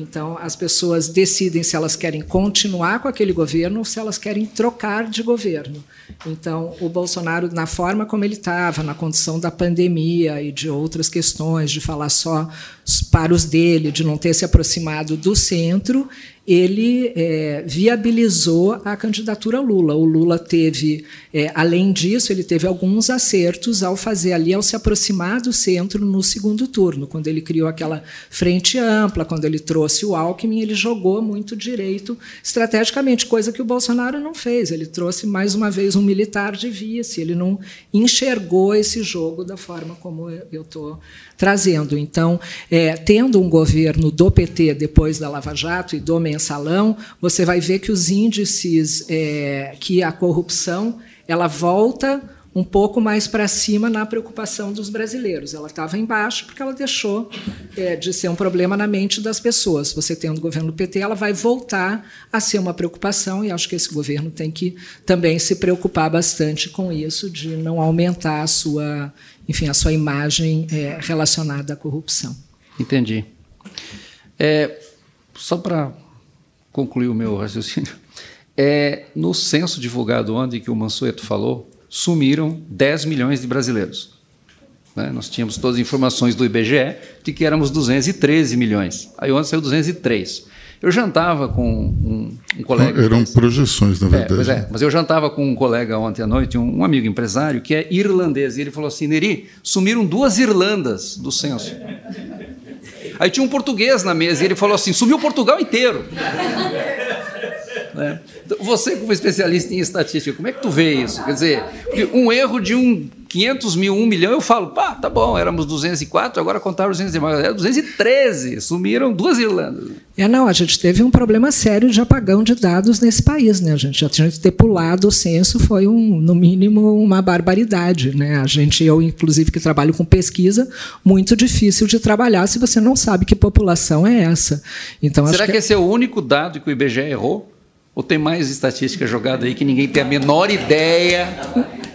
Então, as pessoas decidem se elas querem continuar com aquele governo ou se elas querem trocar de governo. Então, o Bolsonaro, na forma como ele estava, na condição da pandemia e de outras questões, de falar só para os dele, de não ter se aproximado do centro, ele é, viabilizou a candidatura Lula. O Lula teve, é, além disso, ele teve alguns acertos ao fazer ali, ao se aproximar do centro no segundo turno, quando ele criou aquela frente ampla, quando ele trouxe o Alckmin, ele jogou muito direito estrategicamente, coisa que o Bolsonaro não fez. Ele trouxe mais uma vez um militar de vice, ele não enxergou esse jogo da forma como eu estou trazendo. Então, é, tendo um governo do PT depois da Lava Jato e do mensalão, você vai ver que os índices é, que a corrupção ela volta um pouco mais para cima na preocupação dos brasileiros. Ela estava embaixo porque ela deixou é, de ser um problema na mente das pessoas. Você tendo o governo do PT, ela vai voltar a ser uma preocupação e acho que esse governo tem que também se preocupar bastante com isso, de não aumentar a sua enfim, a sua imagem é, relacionada à corrupção. Entendi. É, só para concluir o meu raciocínio, é, no censo divulgado ontem que o Mansueto falou, sumiram 10 milhões de brasileiros. Né? Nós tínhamos todas as informações do IBGE de que éramos 213 milhões. Aí ontem saiu 203. Eu jantava com um, um colega. Eram projeções, na é, verdade. É, pois é, mas eu jantava com um colega ontem à noite, um, um, amigo empresário, que é irlandês. E ele falou assim: Neri, sumiram duas Irlandas do censo. Aí tinha um português na mesa e ele falou assim: sumiu Portugal inteiro. Né? Você, como especialista em estatística, como é que tu vê isso? Quer dizer, um erro de um 500 mil, 1 milhão, eu falo, pá, tá bom, éramos 204, agora contaram 213, era 213, sumiram duas Irlandas. É, não, a gente teve um problema sério de apagão de dados nesse país, né? A gente já tinha ter pulado o censo, foi um, no mínimo uma barbaridade, né? A gente, eu inclusive que trabalho com pesquisa, muito difícil de trabalhar se você não sabe que população é essa. Então, Será que, que esse é o único dado que o IBGE errou? Ou tem mais estatística jogada aí que ninguém tem a menor ideia?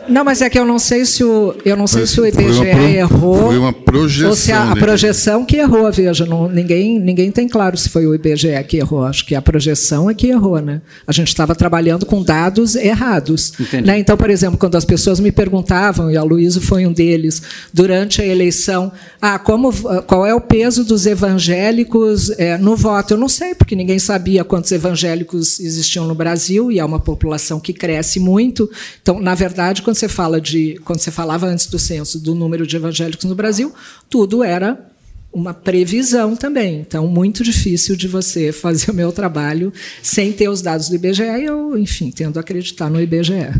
Não, mas é que eu não sei se o, eu não sei se o IBGE foi pro, errou. Foi uma projeção. Ou se a, a projeção que errou, veja, não, ninguém, ninguém tem claro se foi o IBGE que errou. Acho que a projeção é que errou, né? A gente estava trabalhando com dados errados. Né? Então, por exemplo, quando as pessoas me perguntavam, e a Luísa foi um deles, durante a eleição, ah, como, qual é o peso dos evangélicos é, no voto? Eu não sei, porque ninguém sabia quantos evangélicos existiam no Brasil, e é uma população que cresce muito. Então, na verdade, quando você fala de, quando você falava antes do censo do número de evangélicos no Brasil, tudo era uma previsão também. Então, muito difícil de você fazer o meu trabalho sem ter os dados do IBGE e eu, enfim, tendo a acreditar no IBGE.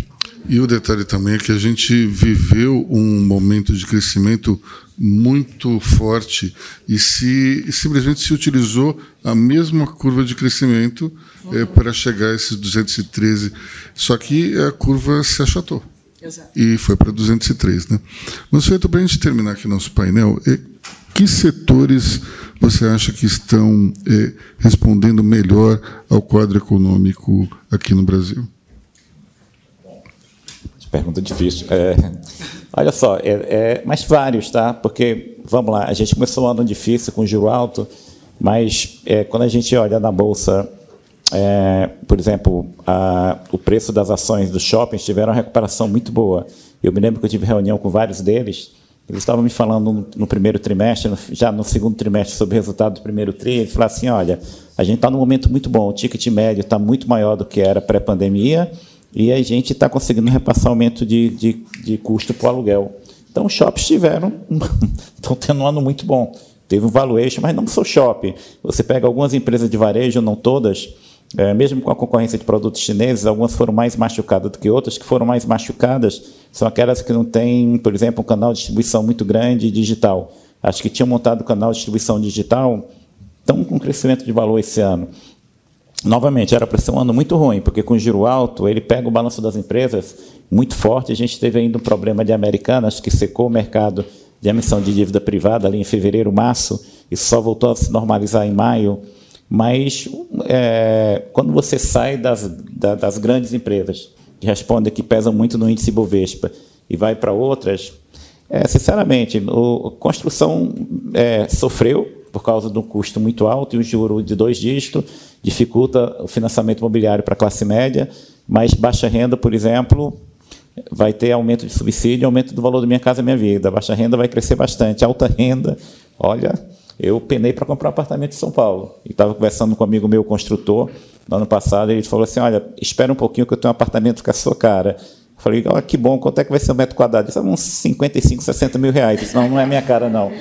E o detalhe também é que a gente viveu um momento de crescimento muito forte e se simplesmente se utilizou a mesma curva de crescimento uhum. é, para chegar a esses 213, só que a curva se achatou. Exato. E foi para 203. Né? Mas, Feito, para a gente terminar aqui nosso painel, que setores você acha que estão é, respondendo melhor ao quadro econômico aqui no Brasil? Pergunta difícil. É, olha só, é, é, mas vários, tá? Porque, vamos lá, a gente começou um ano difícil com juro alto, mas é, quando a gente olha na Bolsa é, por exemplo, a, o preço das ações dos shoppings tiveram uma recuperação muito boa. Eu me lembro que eu tive reunião com vários deles, eles estavam me falando no, no primeiro trimestre, no, já no segundo trimestre, sobre o resultado do primeiro tri. Eles falaram assim: olha, a gente está num momento muito bom, o ticket médio está muito maior do que era pré-pandemia e a gente está conseguindo repassar aumento de, de, de custo para o aluguel. Então, os shoppings tiveram, estão tendo um ano muito bom. Teve um valuation, mas não só shopping. Você pega algumas empresas de varejo, não todas, é, mesmo com a concorrência de produtos chineses, algumas foram mais machucadas do que outras, que foram mais machucadas são aquelas que não têm, por exemplo, um canal de distribuição muito grande digital. Acho que tinham montado o canal de distribuição digital, estão com crescimento de valor esse ano. Novamente, era para ser um ano muito ruim, porque com giro alto, ele pega o balanço das empresas muito forte. A gente teve ainda um problema de Americanas, que secou o mercado de emissão de dívida privada ali em fevereiro, março, e só voltou a se normalizar em maio. Mas é, quando você sai das, das grandes empresas, que respondem que pesam muito no índice Bovespa, e vai para outras, é, sinceramente, a construção é, sofreu, por causa do custo muito alto e o juro de dois dígitos dificulta o financiamento imobiliário para a classe média, mas baixa renda, por exemplo, vai ter aumento de subsídio, aumento do valor da minha casa minha vida. Baixa renda vai crescer bastante. Alta renda, olha, eu penei para comprar um apartamento em São Paulo. E estava conversando com um amigo meu, construtor, no ano passado, ele falou assim, olha, espera um pouquinho que eu tenho um apartamento com a sua cara. Eu falei, olha que bom, quanto é que vai ser um metro quadrado? Isso é uns 55, 60 mil reais. Disse, não, não é minha cara, não.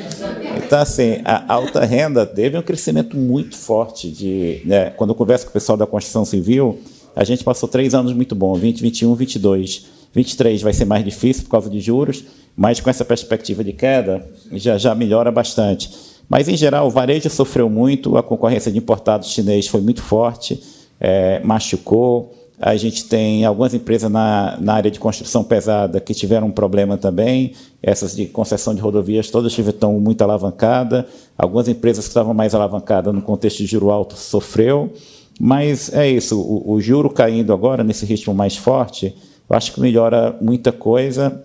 Então, assim, a alta renda teve um crescimento muito forte. De, né, quando eu converso com o pessoal da construção civil, a gente passou três anos muito bons, 20, 21, 22. 23 vai ser mais difícil por causa de juros, mas com essa perspectiva de queda, já, já melhora bastante. Mas, em geral, o varejo sofreu muito, a concorrência de importados chineses foi muito forte, é, machucou. A gente tem algumas empresas na, na área de construção pesada que tiveram um problema também. Essas de concessão de rodovias todas estão muito alavancadas. Algumas empresas que estavam mais alavancadas no contexto de juro alto sofreu. Mas é isso, o, o juro caindo agora nesse ritmo mais forte, eu acho que melhora muita coisa.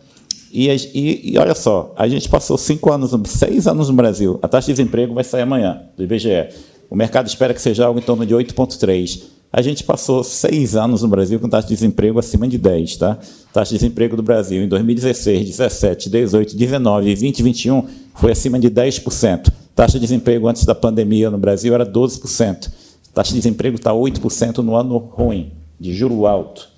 E, e, e, olha só, a gente passou cinco anos, seis anos no Brasil. A taxa de desemprego vai sair amanhã, do IBGE. O mercado espera que seja algo em torno de 8,3. A gente passou seis anos no Brasil com taxa de desemprego acima de 10, tá? Taxa de desemprego do Brasil em 2016, 17, 18, 19 e 20 21 foi acima de 10%. Taxa de desemprego antes da pandemia no Brasil era 12%. Taxa de desemprego está 8% no ano ruim, de juro alto.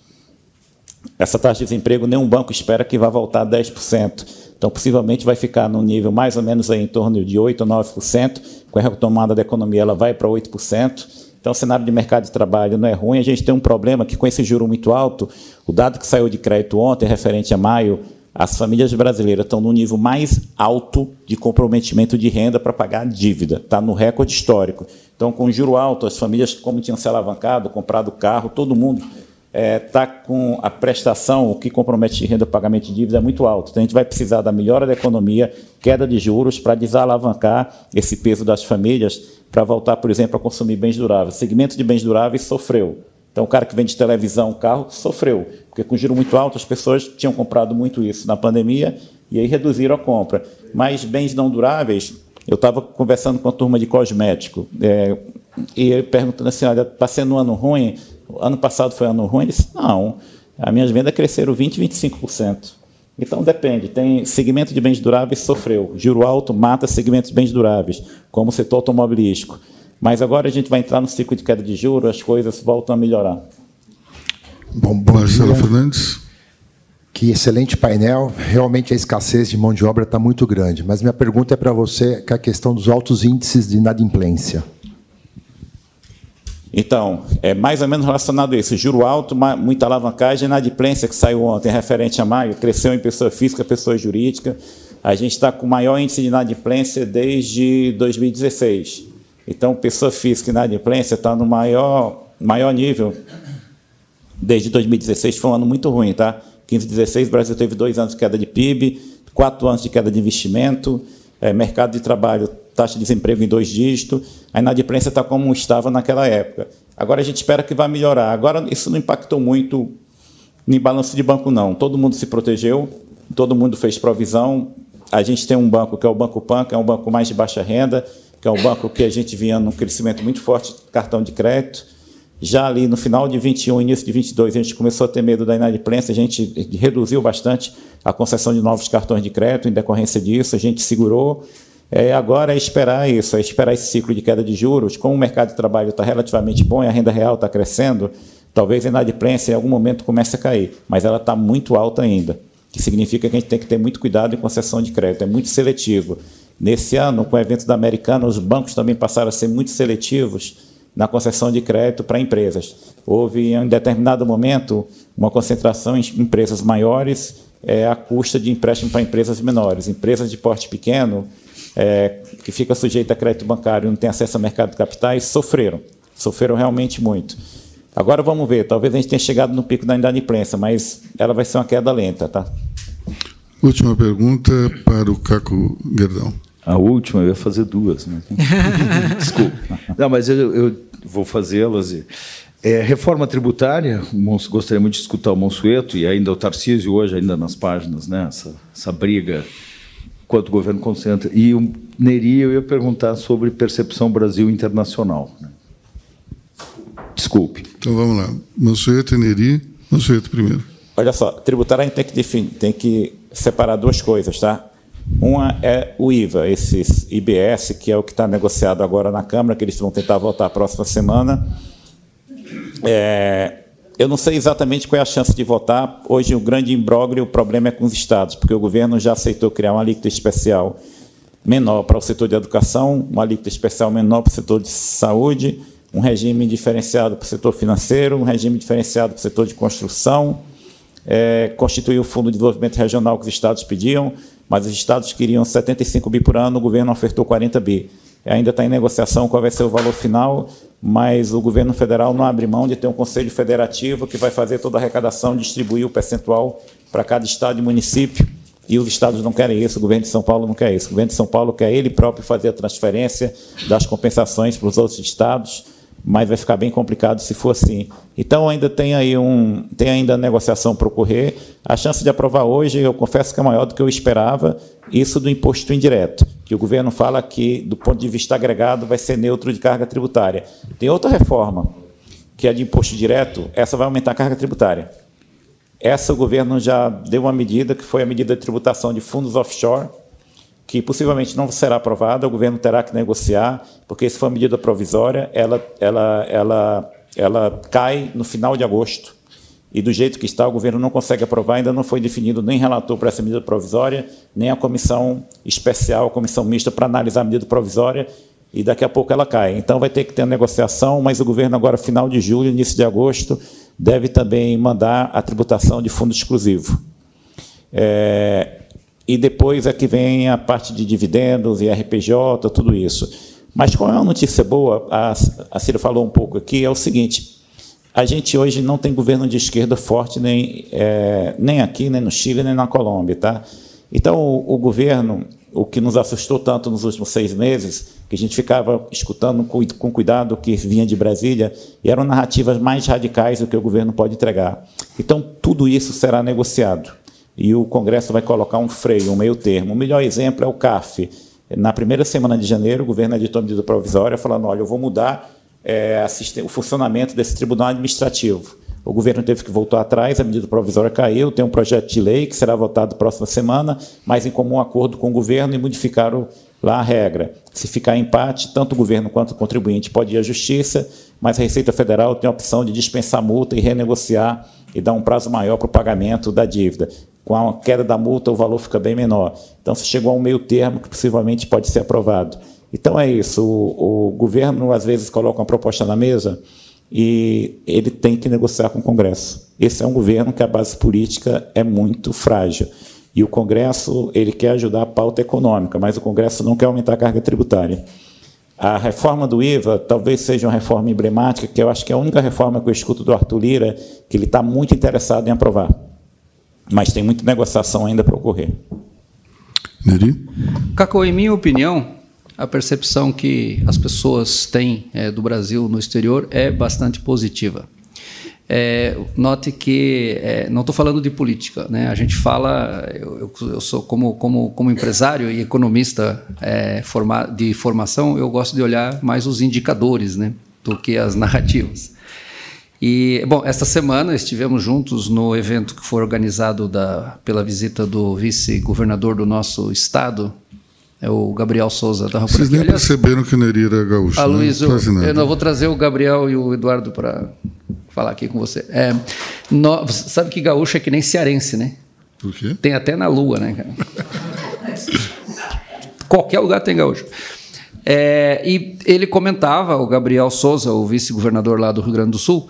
Essa taxa de desemprego nenhum banco espera que vá voltar a 10%. Então, possivelmente vai ficar no nível mais ou menos aí em torno de 8% ou 9%. Com a retomada da economia, ela vai para 8%. Então, o cenário de mercado de trabalho não é ruim. A gente tem um problema que, com esse juro muito alto, o dado que saiu de crédito ontem, referente a maio, as famílias brasileiras estão no nível mais alto de comprometimento de renda para pagar a dívida. Está no recorde histórico. Então, com juro alto, as famílias, como tinham se alavancado, comprado carro, todo mundo está é, tá com a prestação, o que compromete renda, pagamento de dívida é muito alto. Então, a gente vai precisar da melhora da economia, queda de juros, para desalavancar esse peso das famílias, para voltar, por exemplo, a consumir bens duráveis. O segmento de bens duráveis sofreu. Então, o cara que vende televisão, carro, sofreu, porque com juro muito alto, as pessoas tinham comprado muito isso na pandemia e aí reduziram a compra. Mas bens não duráveis, eu estava conversando com a turma de cosmético, é, e perguntando assim: olha, está sendo um ano ruim? Ano passado foi ano ruim? Ele disse, não, as minhas vendas cresceram 20%, 25%. Então depende, tem segmento de bens duráveis sofreu, juro alto mata segmentos de bens duráveis, como o setor automobilístico. Mas agora a gente vai entrar no ciclo de queda de juros, as coisas voltam a melhorar. Bom, bom Marcelo. Fernandes. Que excelente painel. Realmente a escassez de mão de obra está muito grande. Mas minha pergunta é para você, que é a questão dos altos índices de inadimplência. Então, é mais ou menos relacionado a isso. Juro alto, muita alavancagem, inadimplência que saiu ontem, referente a maio, cresceu em pessoa física, pessoa jurídica. A gente está com o maior índice de inadimplência desde 2016. Então, pessoa física e inadimplência está no maior, maior nível desde 2016. Foi um ano muito ruim, tá? 15, 16, o Brasil teve dois anos de queda de PIB, quatro anos de queda de investimento, é, mercado de trabalho taxa de desemprego em dois dígitos, a inadimplência está como estava naquela época. Agora a gente espera que vai melhorar. Agora isso não impactou muito em balanço de banco, não. Todo mundo se protegeu, todo mundo fez provisão. A gente tem um banco que é o Banco Pan, que é um banco mais de baixa renda, que é um banco que a gente vinha num crescimento muito forte cartão de crédito. Já ali no final de 21, início de 22, a gente começou a ter medo da inadimplência, a gente reduziu bastante a concessão de novos cartões de crédito em decorrência disso, a gente segurou, é, agora é esperar isso, é esperar esse ciclo de queda de juros. Como o mercado de trabalho está relativamente bom e a renda real está crescendo, talvez a inadimplência em algum momento comece a cair, mas ela está muito alta ainda, que significa que a gente tem que ter muito cuidado em concessão de crédito, é muito seletivo. Nesse ano, com o evento da Americana, os bancos também passaram a ser muito seletivos na concessão de crédito para empresas. Houve, em determinado momento, uma concentração em empresas maiores é, à custa de empréstimo para empresas menores. Empresas de porte pequeno é, que fica sujeita a crédito bancário e não tem acesso ao mercado de capitais, sofreram. Sofreram realmente muito. Agora vamos ver, talvez a gente tenha chegado no pico da inadimplência, mas ela vai ser uma queda lenta, tá? Última pergunta para o Caco Guerdão. A última, eu ia fazer duas. Né? Desculpa. Não, mas eu, eu vou fazê-las. É, reforma tributária, gostaria muito de escutar o Monsueto e ainda o Tarcísio hoje, ainda nas páginas, né? essa, essa briga quanto o governo concentra. E o Neri, eu ia perguntar sobre percepção Brasil internacional. Né? Desculpe. Então vamos lá. Mansueto e Neri. Mansueto primeiro. Olha só, tributário tem que, definir, tem que separar duas coisas, tá? Uma é o IVA, esse IBS, que é o que está negociado agora na Câmara, que eles vão tentar votar a próxima semana. É, eu não sei exatamente qual é a chance de votar. Hoje, o grande imbróglio, o problema é com os estados, porque o governo já aceitou criar uma alíquota especial menor para o setor de educação, uma alíquota especial menor para o setor de saúde, um regime diferenciado para o setor financeiro, um regime diferenciado para o setor de construção, é, constituir o Fundo de Desenvolvimento Regional que os estados pediam, mas os estados queriam 75 bi por ano, o governo ofertou 40 bi. Ainda está em negociação qual vai ser o valor final, mas o governo federal não abre mão de ter um conselho federativo que vai fazer toda a arrecadação, distribuir o percentual para cada estado e município. E os estados não querem isso, o governo de São Paulo não quer isso. O governo de São Paulo quer ele próprio fazer a transferência das compensações para os outros estados, mas vai ficar bem complicado se for assim. Então ainda tem aí um, tem ainda negociação para ocorrer. A chance de aprovar hoje, eu confesso que é maior do que eu esperava, isso do imposto indireto que o governo fala que, do ponto de vista agregado, vai ser neutro de carga tributária. Tem outra reforma, que é de imposto direto, essa vai aumentar a carga tributária. Essa o governo já deu uma medida, que foi a medida de tributação de fundos offshore, que possivelmente não será aprovada, o governo terá que negociar, porque se for uma medida provisória, ela, ela, ela, ela cai no final de agosto e do jeito que está, o governo não consegue aprovar, ainda não foi definido nem relator para essa medida provisória, nem a comissão especial, a comissão mista para analisar a medida provisória, e daqui a pouco ela cai. Então vai ter que ter a negociação, mas o governo agora, final de julho, início de agosto, deve também mandar a tributação de fundo exclusivo. É, e depois é que vem a parte de dividendos e RPJ, tudo isso. Mas qual é uma notícia boa, a, a falou um pouco aqui, é o seguinte, a gente hoje não tem governo de esquerda forte nem, é, nem aqui, nem no Chile, nem na Colômbia. Tá? Então, o, o, governo, o que nos assustou tanto nos últimos seis meses, que a gente ficava escutando com, com cuidado o que vinha de Brasília, e eram narrativas mais radicais do que o governo pode entregar. Então, tudo isso será negociado. E o Congresso vai colocar um freio, um meio termo. O melhor exemplo é o CAF. Na primeira semana de janeiro, o governo editou medida provisória falando: olha, eu vou mudar é, o funcionamento desse tribunal administrativo. O governo teve que voltar atrás, a medida provisória caiu, tem um projeto de lei que será votado próxima semana, mas em comum acordo com o governo e modificaram lá a regra. Se ficar empate, tanto o governo quanto o contribuinte pode ir à justiça, mas a Receita Federal tem a opção de dispensar a multa e renegociar e dar um prazo maior para o pagamento da dívida. Com a queda da multa, o valor fica bem menor. Então, se chegou a um meio termo que possivelmente pode ser aprovado. Então é isso. O, o, governo às vezes coloca uma proposta na mesa e ele tem que negociar com o Congresso. Esse é um governo que a base política é muito frágil. E o Congresso ele quer ajudar a pauta econômica, mas o Congresso não quer aumentar a carga tributária. A reforma do IVA talvez seja uma reforma emblemática, que eu acho que é a única reforma que eu escuto do Arthur Lira que ele está muito interessado em aprovar. Mas tem muita negociação ainda para ocorrer. Neri? Cacau, em minha opinião, a percepção que as pessoas têm é, do Brasil no exterior é bastante positiva. É, note que é, não estou falando de política, né? A gente fala, eu, eu, sou como, como, como empresário e economista é, forma, de formação, eu gosto de olhar mais os indicadores, né, do que as narrativas. E bom, esta semana estivemos juntos no evento que foi organizado da, pela visita do vice-governador do nosso estado, é o Gabriel Souza. Por Vocês aqui. nem Aliás, perceberam que o Neri era gaúcho. Ah, né? Luiz, eu, eu, não vou trazer o Gabriel e o Eduardo para falar aqui com você. É, no, sabe que gaúcho é que nem cearense, né? Por quê? Tem até na lua, né, cara? Qualquer lugar tem gaúcho. É, e ele comentava, o Gabriel Souza, o vice-governador lá do Rio Grande do Sul,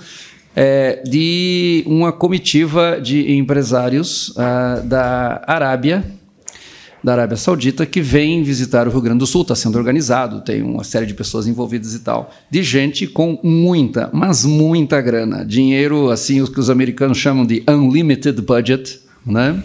é, de uma comitiva de empresários uh, da Arábia da Arábia Saudita que vem visitar o Rio Grande do Sul, está sendo organizado, tem uma série de pessoas envolvidas e tal, de gente com muita, mas muita grana, dinheiro assim, o que os americanos chamam de unlimited budget, né?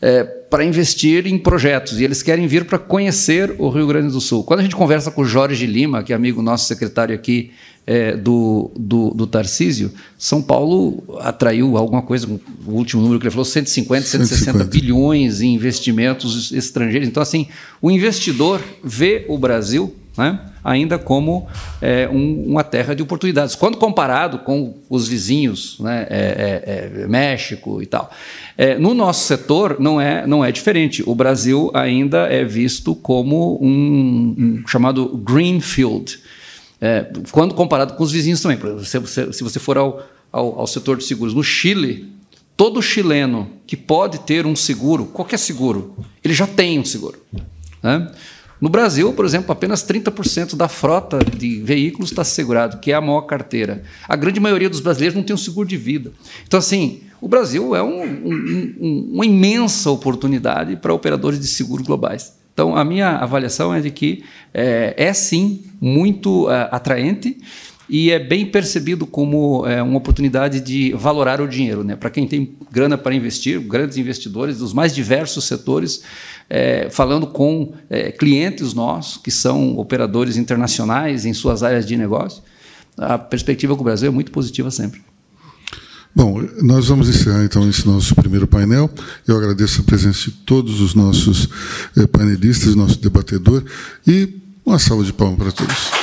é, para investir em projetos e eles querem vir para conhecer o Rio Grande do Sul. Quando a gente conversa com o Jorge Lima, que é amigo nosso secretário aqui é, do, do, do, Tarcísio, São Paulo atraiu alguma coisa, o último número que ele falou, 150, 160 150. bilhões em investimentos estrangeiros. Então, assim, o investidor vê o Brasil né, ainda como é, um, uma terra de oportunidades. Quando comparado com os vizinhos, né, é, é, é México e tal. É, no nosso setor não é, não é diferente. O Brasil ainda é visto como um, um chamado greenfield. É, quando comparado com os vizinhos também. Se você, se você for ao, ao, ao setor de seguros, no Chile, todo chileno que pode ter um seguro, qualquer seguro, ele já tem um seguro. Né? No Brasil, por exemplo, apenas 30% da frota de veículos está segurado, que é a maior carteira. A grande maioria dos brasileiros não tem um seguro de vida. Então, assim, o Brasil é um, um, uma imensa oportunidade para operadores de seguros globais. Então, a minha avaliação é de que é, é sim muito é, atraente e é bem percebido como é, uma oportunidade de valorar o dinheiro. Né? Para quem tem grana para investir, grandes investidores dos mais diversos setores, é, falando com é, clientes nossos, que são operadores internacionais em suas áreas de negócio, a perspectiva com o Brasil é muito positiva sempre. Bom, nós vamos encerrar então esse nosso primeiro painel. Eu agradeço a presença de todos os nossos eh, panelistas, nosso debatedor, e uma salva de palmas para todos.